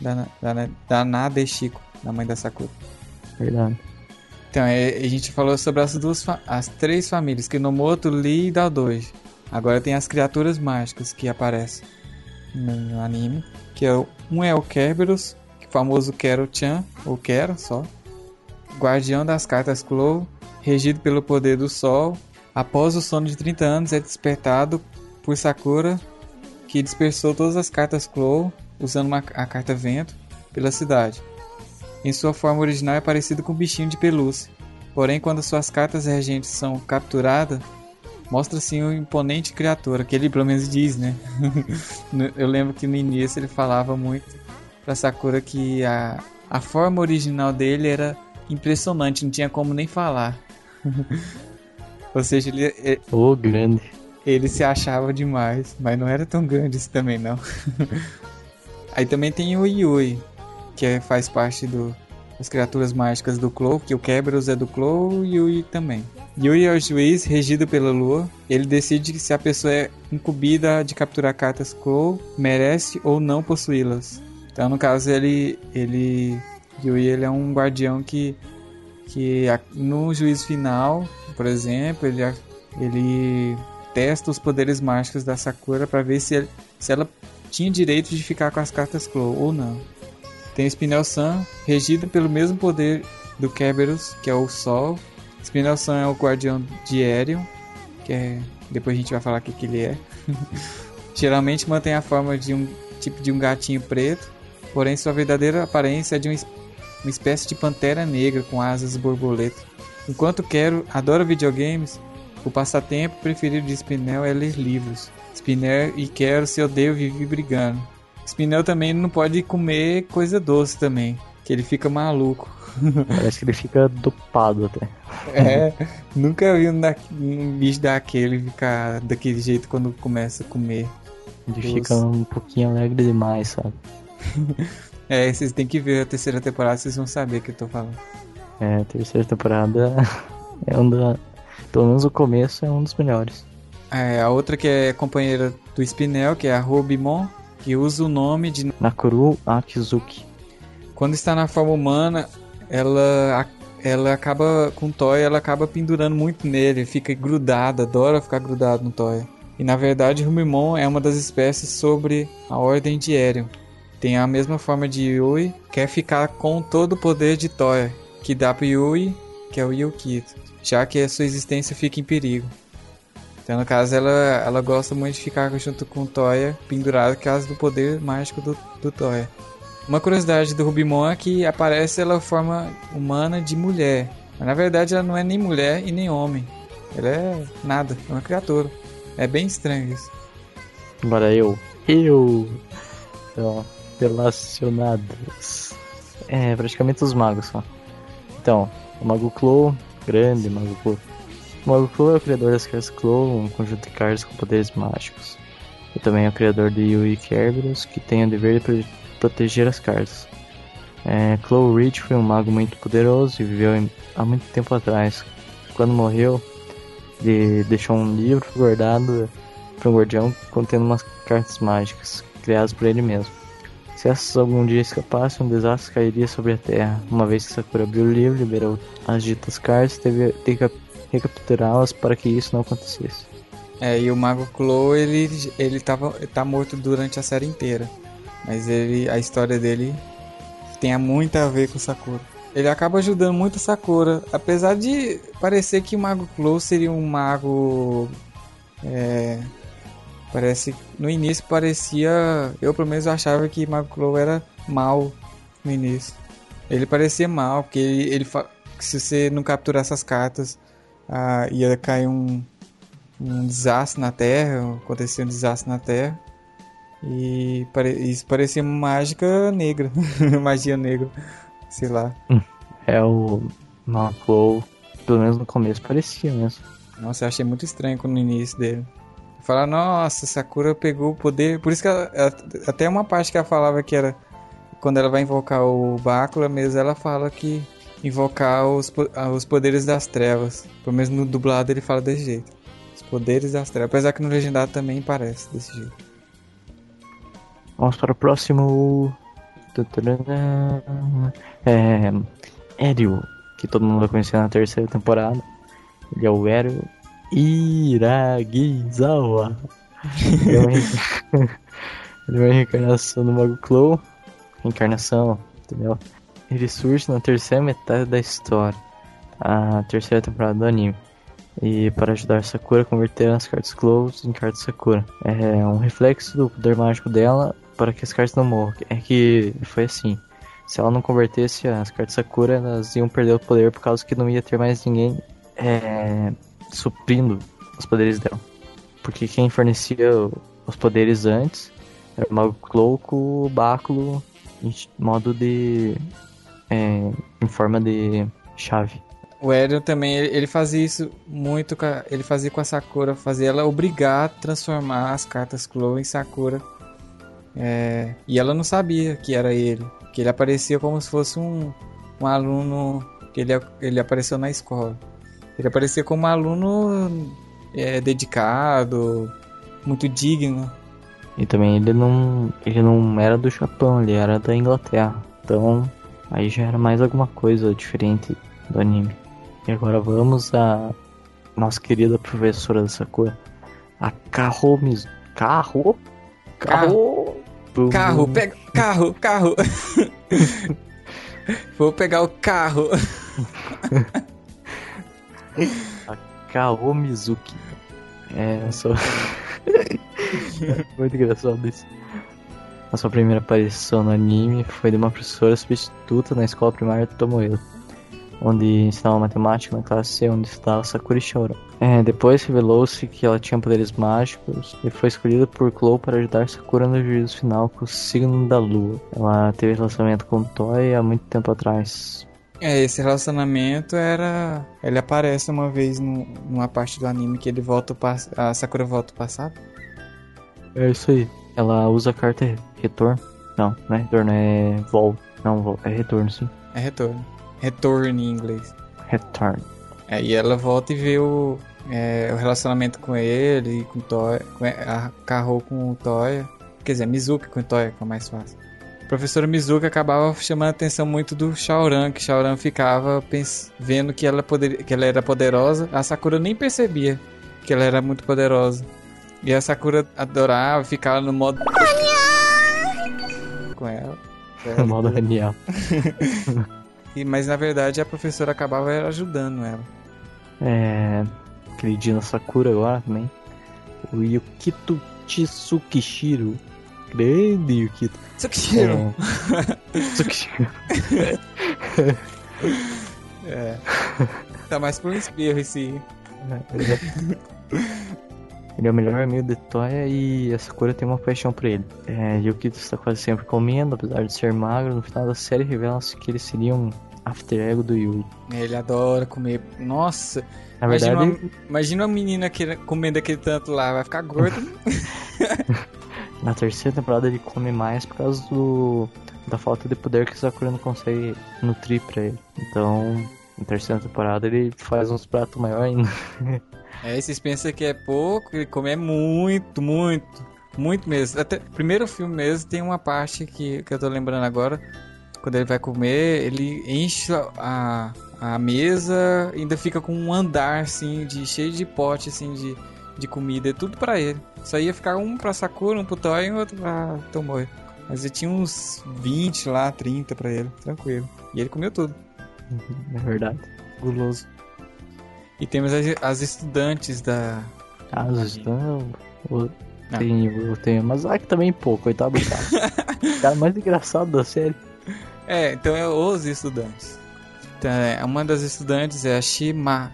da, da, da Nadeshiko, da mãe da Sakura. Verdade. Então, é, a gente falou sobre as duas, as três famílias, Kinomoto, Lee e Daodoji. Agora tem as criaturas mágicas que aparecem no, anime, que é um é o Kerberos, o famoso Kero-chan, ou Kero só, guardião das cartas Clow, regido pelo poder do sol. Após o sono de 30 anos, é despertado por Sakura, que dispersou todas as cartas Clow, usando uma- a carta Vento, pela cidade. Em sua forma original é parecido com um bichinho de pelúcia. Porém, quando suas cartas regentes são capturadas, mostra-se uma imponente criatura, que ele pelo menos diz, né? [LAUGHS] Eu lembro que no início ele falava muito pra Sakura que a, a forma original dele era impressionante, não tinha como nem falar. [LAUGHS] Ou seja, ele, ele, Ô, grande. ele se achava demais, mas não era tão grande isso também não. [LAUGHS] Aí também tem o Yui, que é- faz parte do, das criaturas mágicas do Clow, que o Kerberos é do Clow e o Yui também. Yui é o juiz regido pela lua. Ele decide se a pessoa é incumbida de capturar cartas Clow, merece ou não possuí-las. Então, no caso, ele, ele, Yui, ele é um guardião que que no juízo final, por exemplo, ele, ele testa os poderes mágicos da Sakura para ver se, ele- se ela tinha direito de ficar com as cartas Clow ou não. Tem Spinel Sun, regido pelo mesmo poder do Kerberos, que é o Sol. Spinel Sun é o guardião de Aerion, que é. Depois a gente vai falar o que, que ele é. [LAUGHS] Geralmente mantém a forma de um tipo de um gatinho preto, porém sua verdadeira aparência é de um es- uma espécie de pantera negra com asas borboleta. Enquanto Quero adora videogames, o passatempo preferido de Spinel é ler livros. Spinel e Quero se odeiam e vivem brigando. Spinel também não pode comer coisa doce também, que ele fica maluco. [LAUGHS] Parece que ele fica dopado até. É, nunca vi um, da- um bicho daquele ficar daquele jeito quando começa a comer. Ele doce. fica um pouquinho alegre demais, sabe? [LAUGHS] É, vocês têm que ver a terceira temporada, vocês vão saber o que eu tô falando. É, a terceira temporada [LAUGHS] é um da. Pelo menos o começo é um dos melhores. É, a outra que é companheira do Spinel, que é a Robimon, que usa o nome de Nakuru Akizuki. Quando está na forma humana, ela, ela acaba com o Toy, ela acaba pendurando muito nele, fica grudada, adora ficar grudado no Toy. E na verdade, Rumimon é uma das espécies sobre a ordem de Aerion. Tem a mesma forma de Yui, quer ficar com todo o poder de Toy, que dá Yui, que é o Yukito, já que a sua existência fica em perigo. Então, no caso, ela, ela gosta muito de ficar junto com Toya, pendurada por causa do poder mágico do, do Toya. Uma curiosidade do Rubimon é que aparece ela forma humana de mulher. Mas na verdade ela não é nem mulher e nem homem. Ela é nada, é uma criatura. É bem estranho isso. Agora eu. Eu. Então, relacionados. É, praticamente os magos só. Então, o Mago Clow, grande Mago Clow. O Mago Clow é o criador das cartas Clow, um conjunto de cartas com poderes mágicos. E também é o criador de Yui Kerberos, que tem o dever de pro- proteger as cartas. É, Clow foi um mago muito poderoso e viveu em- há muito tempo atrás. Quando morreu, ele deixou um livro guardado para um guardião contendo umas cartas mágicas criadas por ele mesmo. Se essas algum dia escapassem, um desastre cairia sobre a Terra. Uma vez que Sakura abriu o livro, liberou as ditas cartas, teve, que recapturá-las para que isso não acontecesse. É, e o Mago Clo, ele, ele tava, tá morto durante a série inteira. Mas ele, a história dele tem muito a ver com Sakura. Ele acaba ajudando muito a Sakura, apesar de parecer que o Mago Clo seria um mago. É, parece. No início parecia. Eu pelo menos achava que Mago Clo era mal no início. Ele parecia mal, porque ele, ele se você não capturar essas cartas, ah, ia cair um, um desastre na Terra, acontecia um desastre na Terra. E pare- isso parecia mágica negra, [LAUGHS] magia negra, sei lá. É o Maclow, pelo menos no começo parecia mesmo. Nossa, eu achei muito estranho no início dele. Falar, nossa, Sakura pegou o poder. Por isso que ela, até uma parte que ela falava que era quando ela vai invocar o Bácula mesmo, ela fala que invocar os, ah, os poderes das trevas. Pelo menos no dublado ele fala desse jeito. Os poderes das trevas. Apesar que no legendado também parece desse jeito. Vamos para o próximo. É. Éreo, que todo mundo vai conhecer na terceira temporada. Ele é o Éreo Iragizawa. Ele é uma [LAUGHS] [LAUGHS] reencarnação do Mago Clow. Reencarnação, entendeu? Ele surge na terceira metade da história. A terceira temporada do anime. E para ajudar Sakura a converter as cartas Close em cartas Sakura. É um reflexo do poder mágico dela para que as cartas não morram. É que foi assim. Se ela não convertesse as cartas Sakura, elas iam perder o poder por causa que não ia ter mais ninguém é, suprindo os poderes dela. Porque quem fornecia os poderes antes era o Mago Clouco, o Báculo, em modo de. é, em forma de chave. O Eren também, ele, fazia isso muito ele fazia com a Sakura, fazia ela obrigar a transformar as cartas Clow em Sakura. É, e ela não sabia que era ele, que ele aparecia como se fosse um, um aluno que ele, ele apareceu na escola. Ele aparecia como um aluno é, dedicado, muito digno. E também ele não, ele não era do Japão, ele era da Inglaterra. Então aí já era mais alguma coisa diferente do anime. E agora vamos a nossa querida professora da Sakura, a Kaho Mizu. Carro? Carro? Carro, pega. Carro, carro. [LAUGHS] Vou pegar o carro. [LAUGHS] a Kaho Mizuki. É, só. [LAUGHS] Muito engraçado isso. A sua primeira aparição no anime foi de uma professora substituta na escola primária Tomoedo, onde ensinava matemática na classe onde estava Sakura Shoujo. É, depois revelou-se que ela tinha poderes mágicos e foi escolhida por Clow para ajudar Sakura no juízo final com o signo da lua. Ela teve relacionamento com Toy há muito tempo atrás. É, esse relacionamento era. Ele aparece uma vez no, numa parte do anime que ele volta o pas... a Sakura volta o passado. É isso aí. Ela usa a carta retorno. Não, não é retorno, é vol. Não, vol. é retorno, sim. É retorno. Retorno em inglês. Return. É, e ela volta e vê o, é, o relacionamento com ele e com o Toya. Com a Carro com o Toya. Quer dizer, Mizuki com o Toya, que é mais fácil. Professora Mizuki acabava chamando a atenção muito do Shaoran, que Shaoran ficava vendo que ela, poder, que ela era poderosa. A Sakura nem percebia que ela era muito poderosa. E a Sakura adorava ficar no modo. com ela. [LAUGHS] No modo Raniel. [LAUGHS] e, mas na verdade a professora acabava ajudando ela. É. Queridinha Sakura agora também. O Yukito Tsukishiro. Grande Yukito. Tsukishiro. É... [LAUGHS] Tsukishiro. é. Tá mais por um espirro esse. Ele é o melhor amigo de Toya e a Sakura tem uma paixão por ele. É, Yukito está quase sempre comendo, apesar de ser magro. No final da série revela-se que ele seria um after ego do Yui. Ele adora comer. Nossa! Na imagina, verdade, uma, imagina uma menina que, comendo aquele tanto lá, vai ficar gorda. [LAUGHS] [LAUGHS] Na terceira temporada ele come mais por causa do, da falta de poder que Sakura não consegue nutrir pra ele. Então, na terceira temporada ele faz uns pratos maiores ainda. [LAUGHS] É, vocês pensam que é pouco, ele come é muito, muito, muito mesmo. Até primeiro filme mesmo tem uma parte que, que eu tô lembrando agora. Quando ele vai comer, ele enche a, a mesa, ainda fica com um andar assim, de cheio de pote assim de, de comida, é tudo pra ele. Só ia ficar um pra Sakura, um pro Toy e outro pra Tomoe. Mas ele tinha uns 20 lá, 30 pra ele, tranquilo. E ele comeu tudo. É verdade. Guloso. E temos as, as estudantes da. Ah, as estudantes. Tem, tem a Mazaki também, pô, coitado do cara. [LAUGHS] o cara mais engraçado da série. É, então é os estudantes. Então, é, uma das estudantes é a Shima.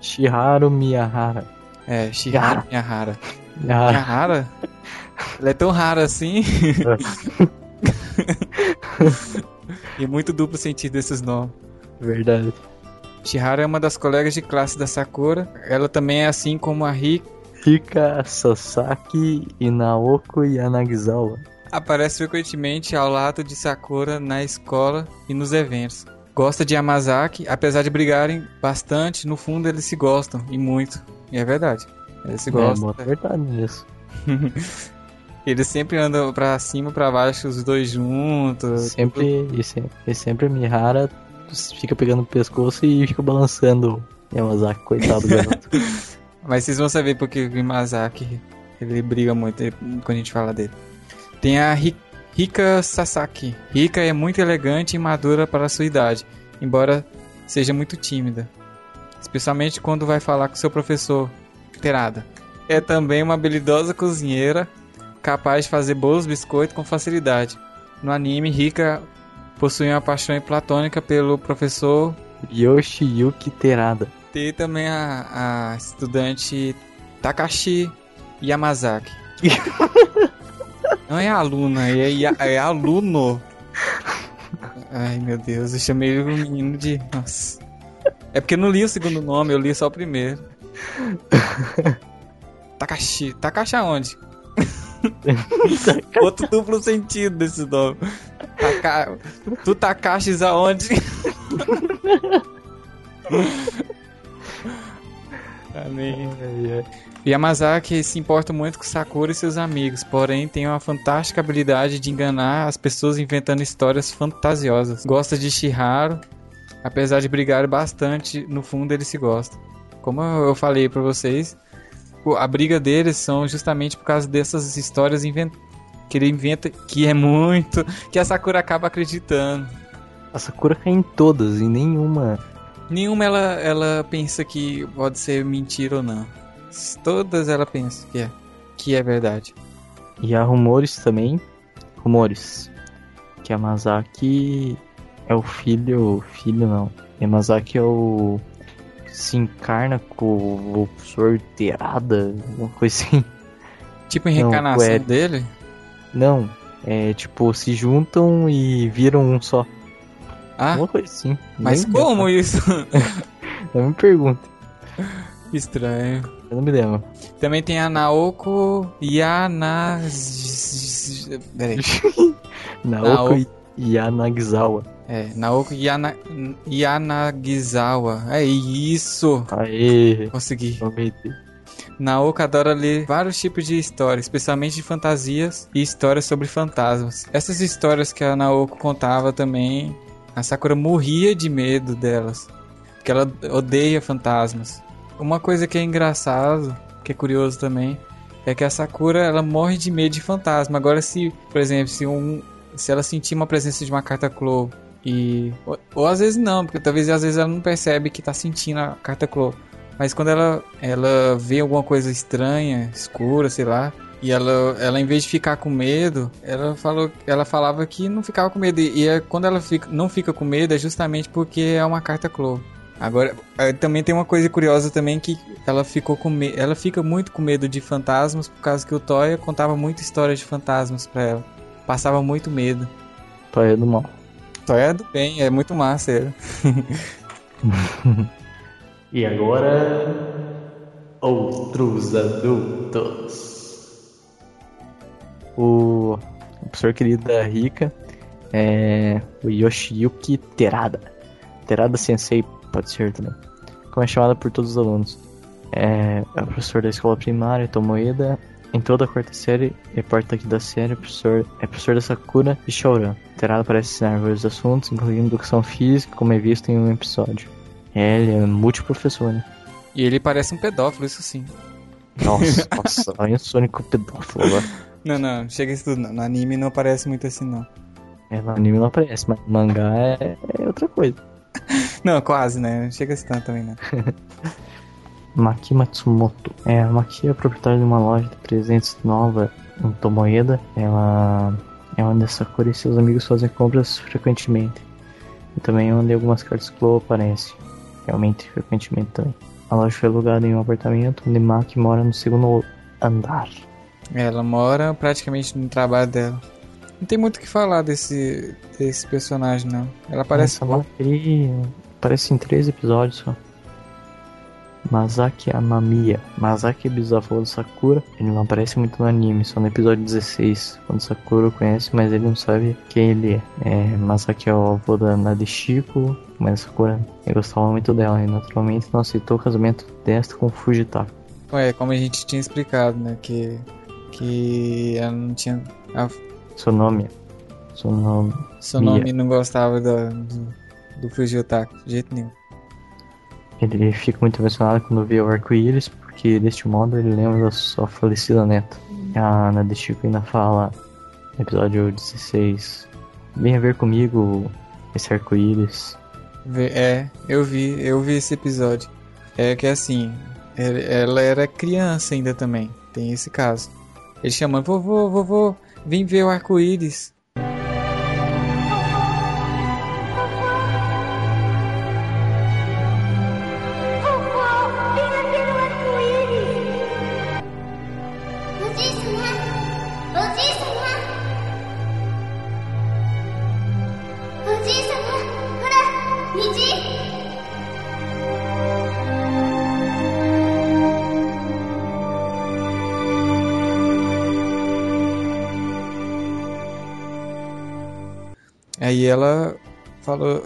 Shiharu Miyahara. É, Shiharu Miyahara. Miyahara? Ela é tão rara assim. [LAUGHS] e muito duplo sentido esses nomes. Verdade. Shihara é uma das colegas de classe da Sakura. Ela também é assim como a Rika. Rika Sasaki e Naoko Yanagisawa. Aparece frequentemente ao lado de Sakura na escola e nos eventos. Gosta de Yamazaki, apesar de brigarem bastante, no fundo eles se gostam e muito. E é verdade. Eles se gostam. É, é verdade nisso. [LAUGHS] Eles sempre andam pra cima, pra baixo, os dois juntos. Sempre, e sempre, e sempre a Mihara fica pegando o pescoço e fica balançando Yamazaki, coitado do garoto. [LAUGHS] Mas vocês vão saber porque o Yamazaki ele briga muito quando a gente fala dele. Tem a Rika Sasaki. Rika é muito elegante e madura para a sua idade, embora seja muito tímida. Especialmente quando vai falar com seu professor Terada. É também uma habilidosa cozinheira, capaz de fazer bolos biscoitos com facilidade. No anime, Rika possui uma paixão platônica pelo professor Yoshiyuki Terada. Tem também a, a estudante Takashi Yamazaki. [LAUGHS] Não é aluna, é, é aluno. [LAUGHS] Ai meu Deus, eu chamei o menino de. Nossa. É porque eu não li o segundo nome, eu li só o primeiro. [LAUGHS] Takashi. Takashi aonde? [LAUGHS] Outro duplo sentido desse nome. Taka... Tu Takashis aonde? [LAUGHS] Amém. Yamazaki se importa muito com Sakura e seus amigos, porém tem uma fantástica habilidade de enganar as pessoas inventando histórias fantasiosas. Gosta de Shiharu apesar de brigarem bastante, no fundo eles se gostam. Como eu falei pra vocês, a briga deles são justamente por causa dessas histórias que ele inventa, que é muito, que a Sakura acaba acreditando. A Sakura cai em todas, em nenhuma. Nenhuma ela, ela pensa que pode ser mentira ou não. Todas ela pensa que é, que é verdade. E há rumores também. Rumores. Que a Masaki é o filho. Filho não. Yamazaki é o. Se encarna com o professor Terada, uma coisa assim. Tipo em Não, reencarnação ué. dele? Não, é tipo, se juntam e viram um só. Ah, Uma coisa assim. mas Nem como lembro. isso? [LAUGHS] Não me pergunta. Estranho. Eu não me lembro. Também tem a Naoko Yanaz... [LAUGHS] Peraí. Naoko e Yanagisawa. É, Naoko Yana... Yanagisawa. É isso. Aê. Consegui. Prometi. Naoko adora ler vários tipos de histórias, especialmente de fantasias e histórias sobre fantasmas. Essas histórias que a Naoko contava também, a Sakura morria de medo delas, porque ela odeia fantasmas. Uma coisa que é engraçado, que é curioso também, é que a Sakura ela morre de medo de fantasma. Agora se, por exemplo, se um se ela sentir uma presença de uma carta Clo e ou, ou às vezes não, porque talvez às vezes ela não percebe que tá sentindo a carta Clo. Mas quando ela, ela vê alguma coisa estranha, escura, sei lá, e ela, ela em vez de ficar com medo, ela falou, ela falava que não ficava com medo. E, e é, quando ela fica, não fica com medo é justamente porque é uma carta Clo. Agora, eh, também tem uma coisa curiosa também que ela ficou com ela fica muito com medo de fantasmas por causa que o Toya contava muita história de fantasmas pra ela. Passava muito medo. Toya do mal. Toya é do bem, é muito massa ele. [LAUGHS] E agora. Outros adultos. O, o professor querido da Rika é o Yoshiyuki Terada. Terada Sensei, pode ser também. Como é chamada por todos os alunos. É, é o professor da escola primária, Tomoeda. Em toda a quarta série e parte aqui da série, o professor é professor da Sakura e Shouran. Terada parece ensinar vários assuntos, incluindo educação física, como é visto em um episódio. É, ele é multiprofessor, né? E ele parece um pedófilo, isso sim. Nossa, [LAUGHS] nossa, olha o Sonic pedófilo agora. Não, não, chega isso tudo não. No anime não parece muito assim não. É, no anime não aparece, mas no mangá é, é outra coisa. [LAUGHS] Não, quase, né? Não chega assim tanto também não. [LAUGHS] Maki Matsumoto. É, a Maki é proprietária de uma loja de presentes nova em Tomoeda. Ela é onde a Sakura e seus amigos fazem compras frequentemente. E também é onde algumas cartas Clo aparecem. Realmente, frequentemente também. A loja foi alugada em um apartamento onde Maki mora no segundo andar. Ela mora praticamente no trabalho dela. Não tem muito o que falar desse, desse personagem, não. Ela parece Essa aparece em três episódios só. Masaki Amamiya. Masaki é bisavô do Sakura. Ele não aparece muito no anime, só no episódio 16, quando Sakura o conhece, mas ele não sabe quem ele é. é Masaki é o avô da Nadeshiko, mas Sakura gostava muito dela e naturalmente não aceitou o casamento desta com Fujitaka. Ué, como a gente tinha explicado, né? Que, que ela não tinha. A Sonome. Sonome. Sonome não gostava do, do, do Fujitaka, de jeito nenhum. Ele fica muito emocionado quando vê o arco-íris, porque deste modo ele lembra da sua falecida neta. A Nadeshiko ainda fala episódio 16: Venha ver comigo esse arco-íris. É, eu vi, eu vi esse episódio. É que assim, ela era criança ainda também. Tem esse caso. Ele chamando, vovô, vovô, vem ver o arco-íris.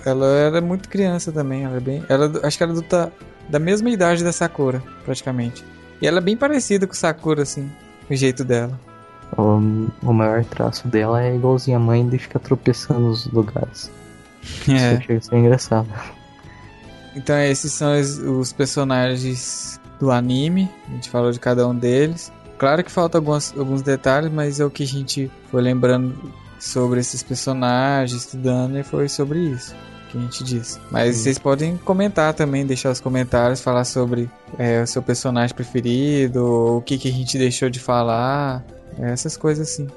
Ela era muito criança também, ela é bem, ela acho que ela é do, ta- da mesma idade da Sakura, praticamente. E ela é bem parecida com Sakura assim, o jeito dela. O, o maior traço dela é igualzinho a mãe de ficar tropeçando nos lugares. [LAUGHS] É. Isso chega a ser engraçado. Então esses são os, os personagens do anime. A gente falou de cada um deles. Claro que faltam alguns, alguns detalhes, mas é o que a gente foi lembrando sobre esses personagens, estudando, e foi sobre isso que a gente disse. Mas Sim. vocês podem comentar também, deixar os comentários, falar sobre é, o seu personagem preferido, o que, que a gente deixou de falar, essas coisas assim.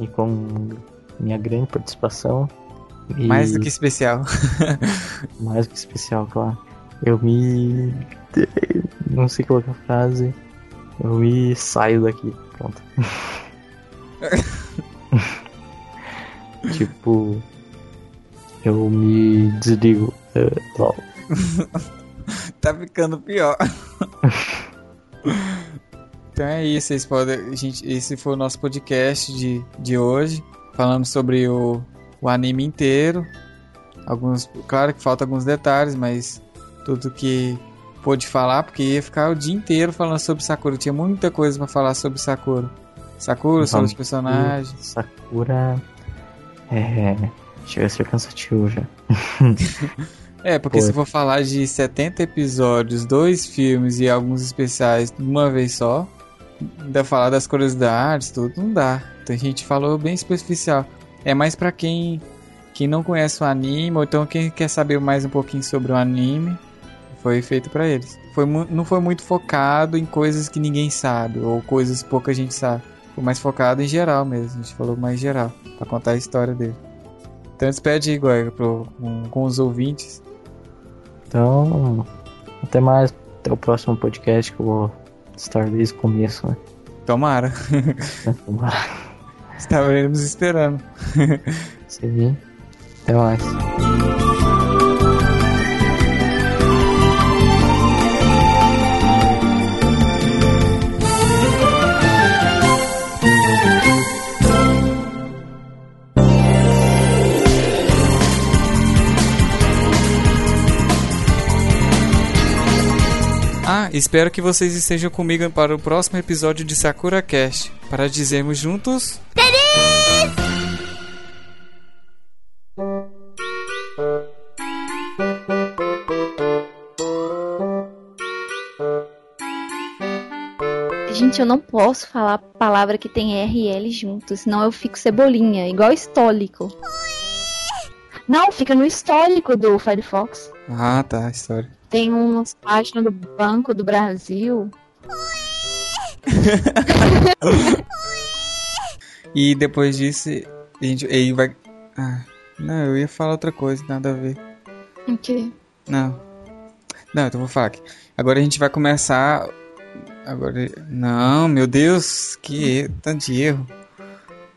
E com minha grande participação. e- Mais do que especial. [LAUGHS] Mais do que especial, claro. Eu me. [LAUGHS] Não sei colocar a frase. Eu me saio daqui. Pronto. [LAUGHS] tipo. Eu me desligo. lol. [LAUGHS] tá ficando pior. [LAUGHS] então é isso, vocês podem. Gente, esse foi o nosso podcast de, de hoje. Falando sobre o, o anime inteiro. Alguns. Claro que faltam alguns detalhes, mas tudo que pôde falar, porque ia ficar o dia inteiro falando sobre Sakura. Tinha muita coisa pra falar sobre Sakura. Sakura, sobre os personagens. Sakura. É. Chega a ser cansativo já. [LAUGHS] É, porque Foi. se for falar de 70 episódios, dois filmes e alguns especiais de uma vez só, ainda falar das curiosidades, tudo, não dá. Então a gente falou bem superficial. É mais pra quem, quem não conhece o anime, ou então quem quer saber mais um pouquinho sobre o anime, foi feito pra eles. Foi, não foi muito focado em coisas que ninguém sabe, ou coisas que pouca gente sabe. Foi mais focado em geral mesmo, a gente falou mais geral, pra contar a história dele. Então despede aí, Goiga, pro- com, com os ouvintes. Então. Até mais. Até o próximo podcast que eu vou estar desde o começo, né? Tomara. Tomara. [LAUGHS] Estávamos esperando. Sim. Até mais. Espero que vocês estejam comigo para o próximo episódio de Sakura Cast, para dizermos juntos. Gente, eu não posso falar palavra que tem R e L junto, senão eu fico cebolinha, igual histórico. Não, fica no histórico do Firefox. Ah, tá, a história. Tem umas páginas do Banco do Brasil. [LAUGHS] E depois disso, a gente aí vai. Ah, não, eu ia falar outra coisa, nada a ver. O quê? Não. Não, então vou falar aqui. Agora a gente vai começar. Agora. Não, meu Deus, que erro, tanto de erro.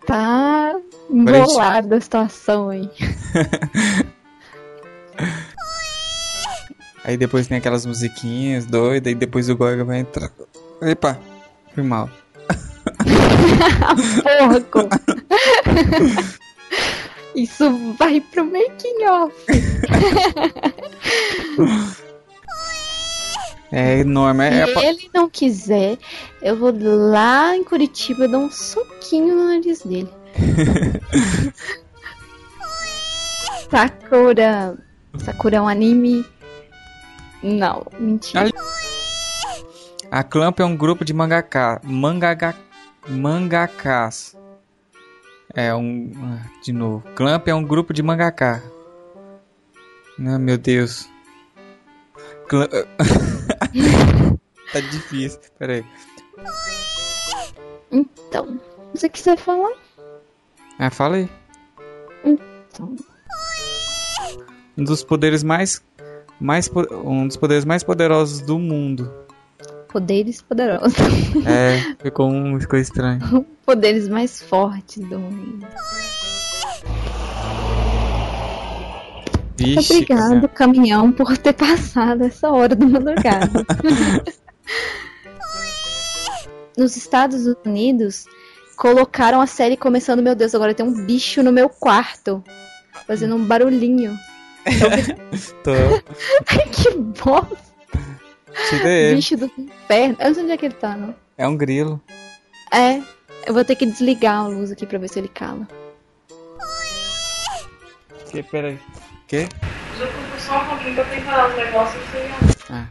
Tá Agora a gente- embolada a situação aí. [LAUGHS] Aí depois tem aquelas musiquinhas doidas, e depois o Gorga vai entrar. Epa, fui mal. Porco! Isso vai pro making off. É enorme. É, Se ele não quiser, eu vou lá em Curitiba dar um soquinho no nariz dele. [LAUGHS] Sakura. Sakura é um anime. Não, mentira. A Clamp é um grupo de mangaka, mangaka, mangakas. É um. ah, De novo. Clamp é um grupo de mangaka. Ah, meu Deus. Clam... [LAUGHS] tá difícil. Pera aí. Então, você quiser falar, Ah, fala aí. então. Um dos poderes mais. Mais um dos poderes mais poderosos do mundo. Poderes poderosos. É, [LAUGHS] ficou, um, ficou estranho. Poderes mais fortes do mundo. Vixe, Obrigado, caminhão, por ter passado essa hora da madrugada. [LAUGHS] Nos Estados Unidos, colocaram a série começando, meu Deus, agora tem um bicho no meu quarto. Fazendo um barulhinho. Tô. [LAUGHS] Ai, que bosta. Tira ele. Bicho do inferno. Eu não sei onde é que ele tá, não. É um grilo. É, eu vou ter que desligar a luz aqui pra ver se ele cala. Que, peraí. Que? Desocupa só um pouquinho pra preparar os negócios e você já. Ah,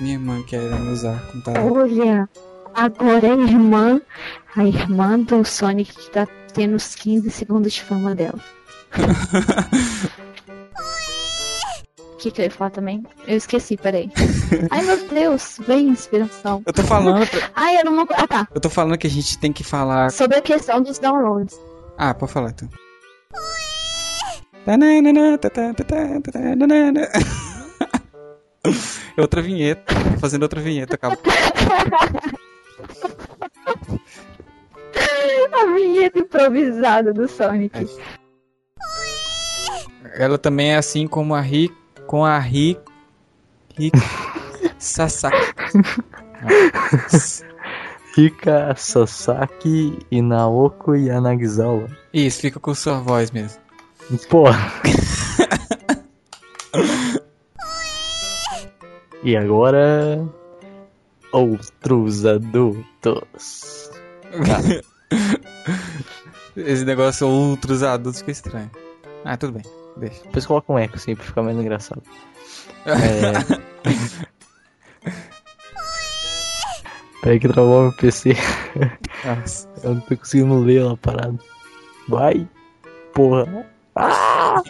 minha irmã querendo usar computador. Olha, agora a irmã, a irmã do Sonic que tá tendo os 15 segundos de fama dela. [LAUGHS] O que, que eu ia falar também? Eu esqueci, peraí. [LAUGHS] Ai meu Deus, vem inspiração. Eu tô falando. pra- Ai, era uma. Ah tá. Eu tô falando que a gente tem que falar. Sobre a questão dos downloads. Ah, pode falar então. É [LAUGHS] outra vinheta. Fazendo outra vinheta, acabou. [LAUGHS] a vinheta improvisada do Sonic. Ela também é assim como a Ri. Com a Ri. Ri. Sasaki. [LAUGHS] Rika Sasaki e Naoko Yanagisawa. Isso, fica com sua voz mesmo. Porra. [LAUGHS] e agora. Outros adultos. [LAUGHS] Esse negócio outros adultos fica estranho. Ah, tudo bem. Deixa. Depois coloca um eco assim pra ficar mais engraçado. [LAUGHS] É... Peraí que travou meu PC. Nossa. [LAUGHS] Eu não tô conseguindo ler a parada. Vai! Porra! Ah!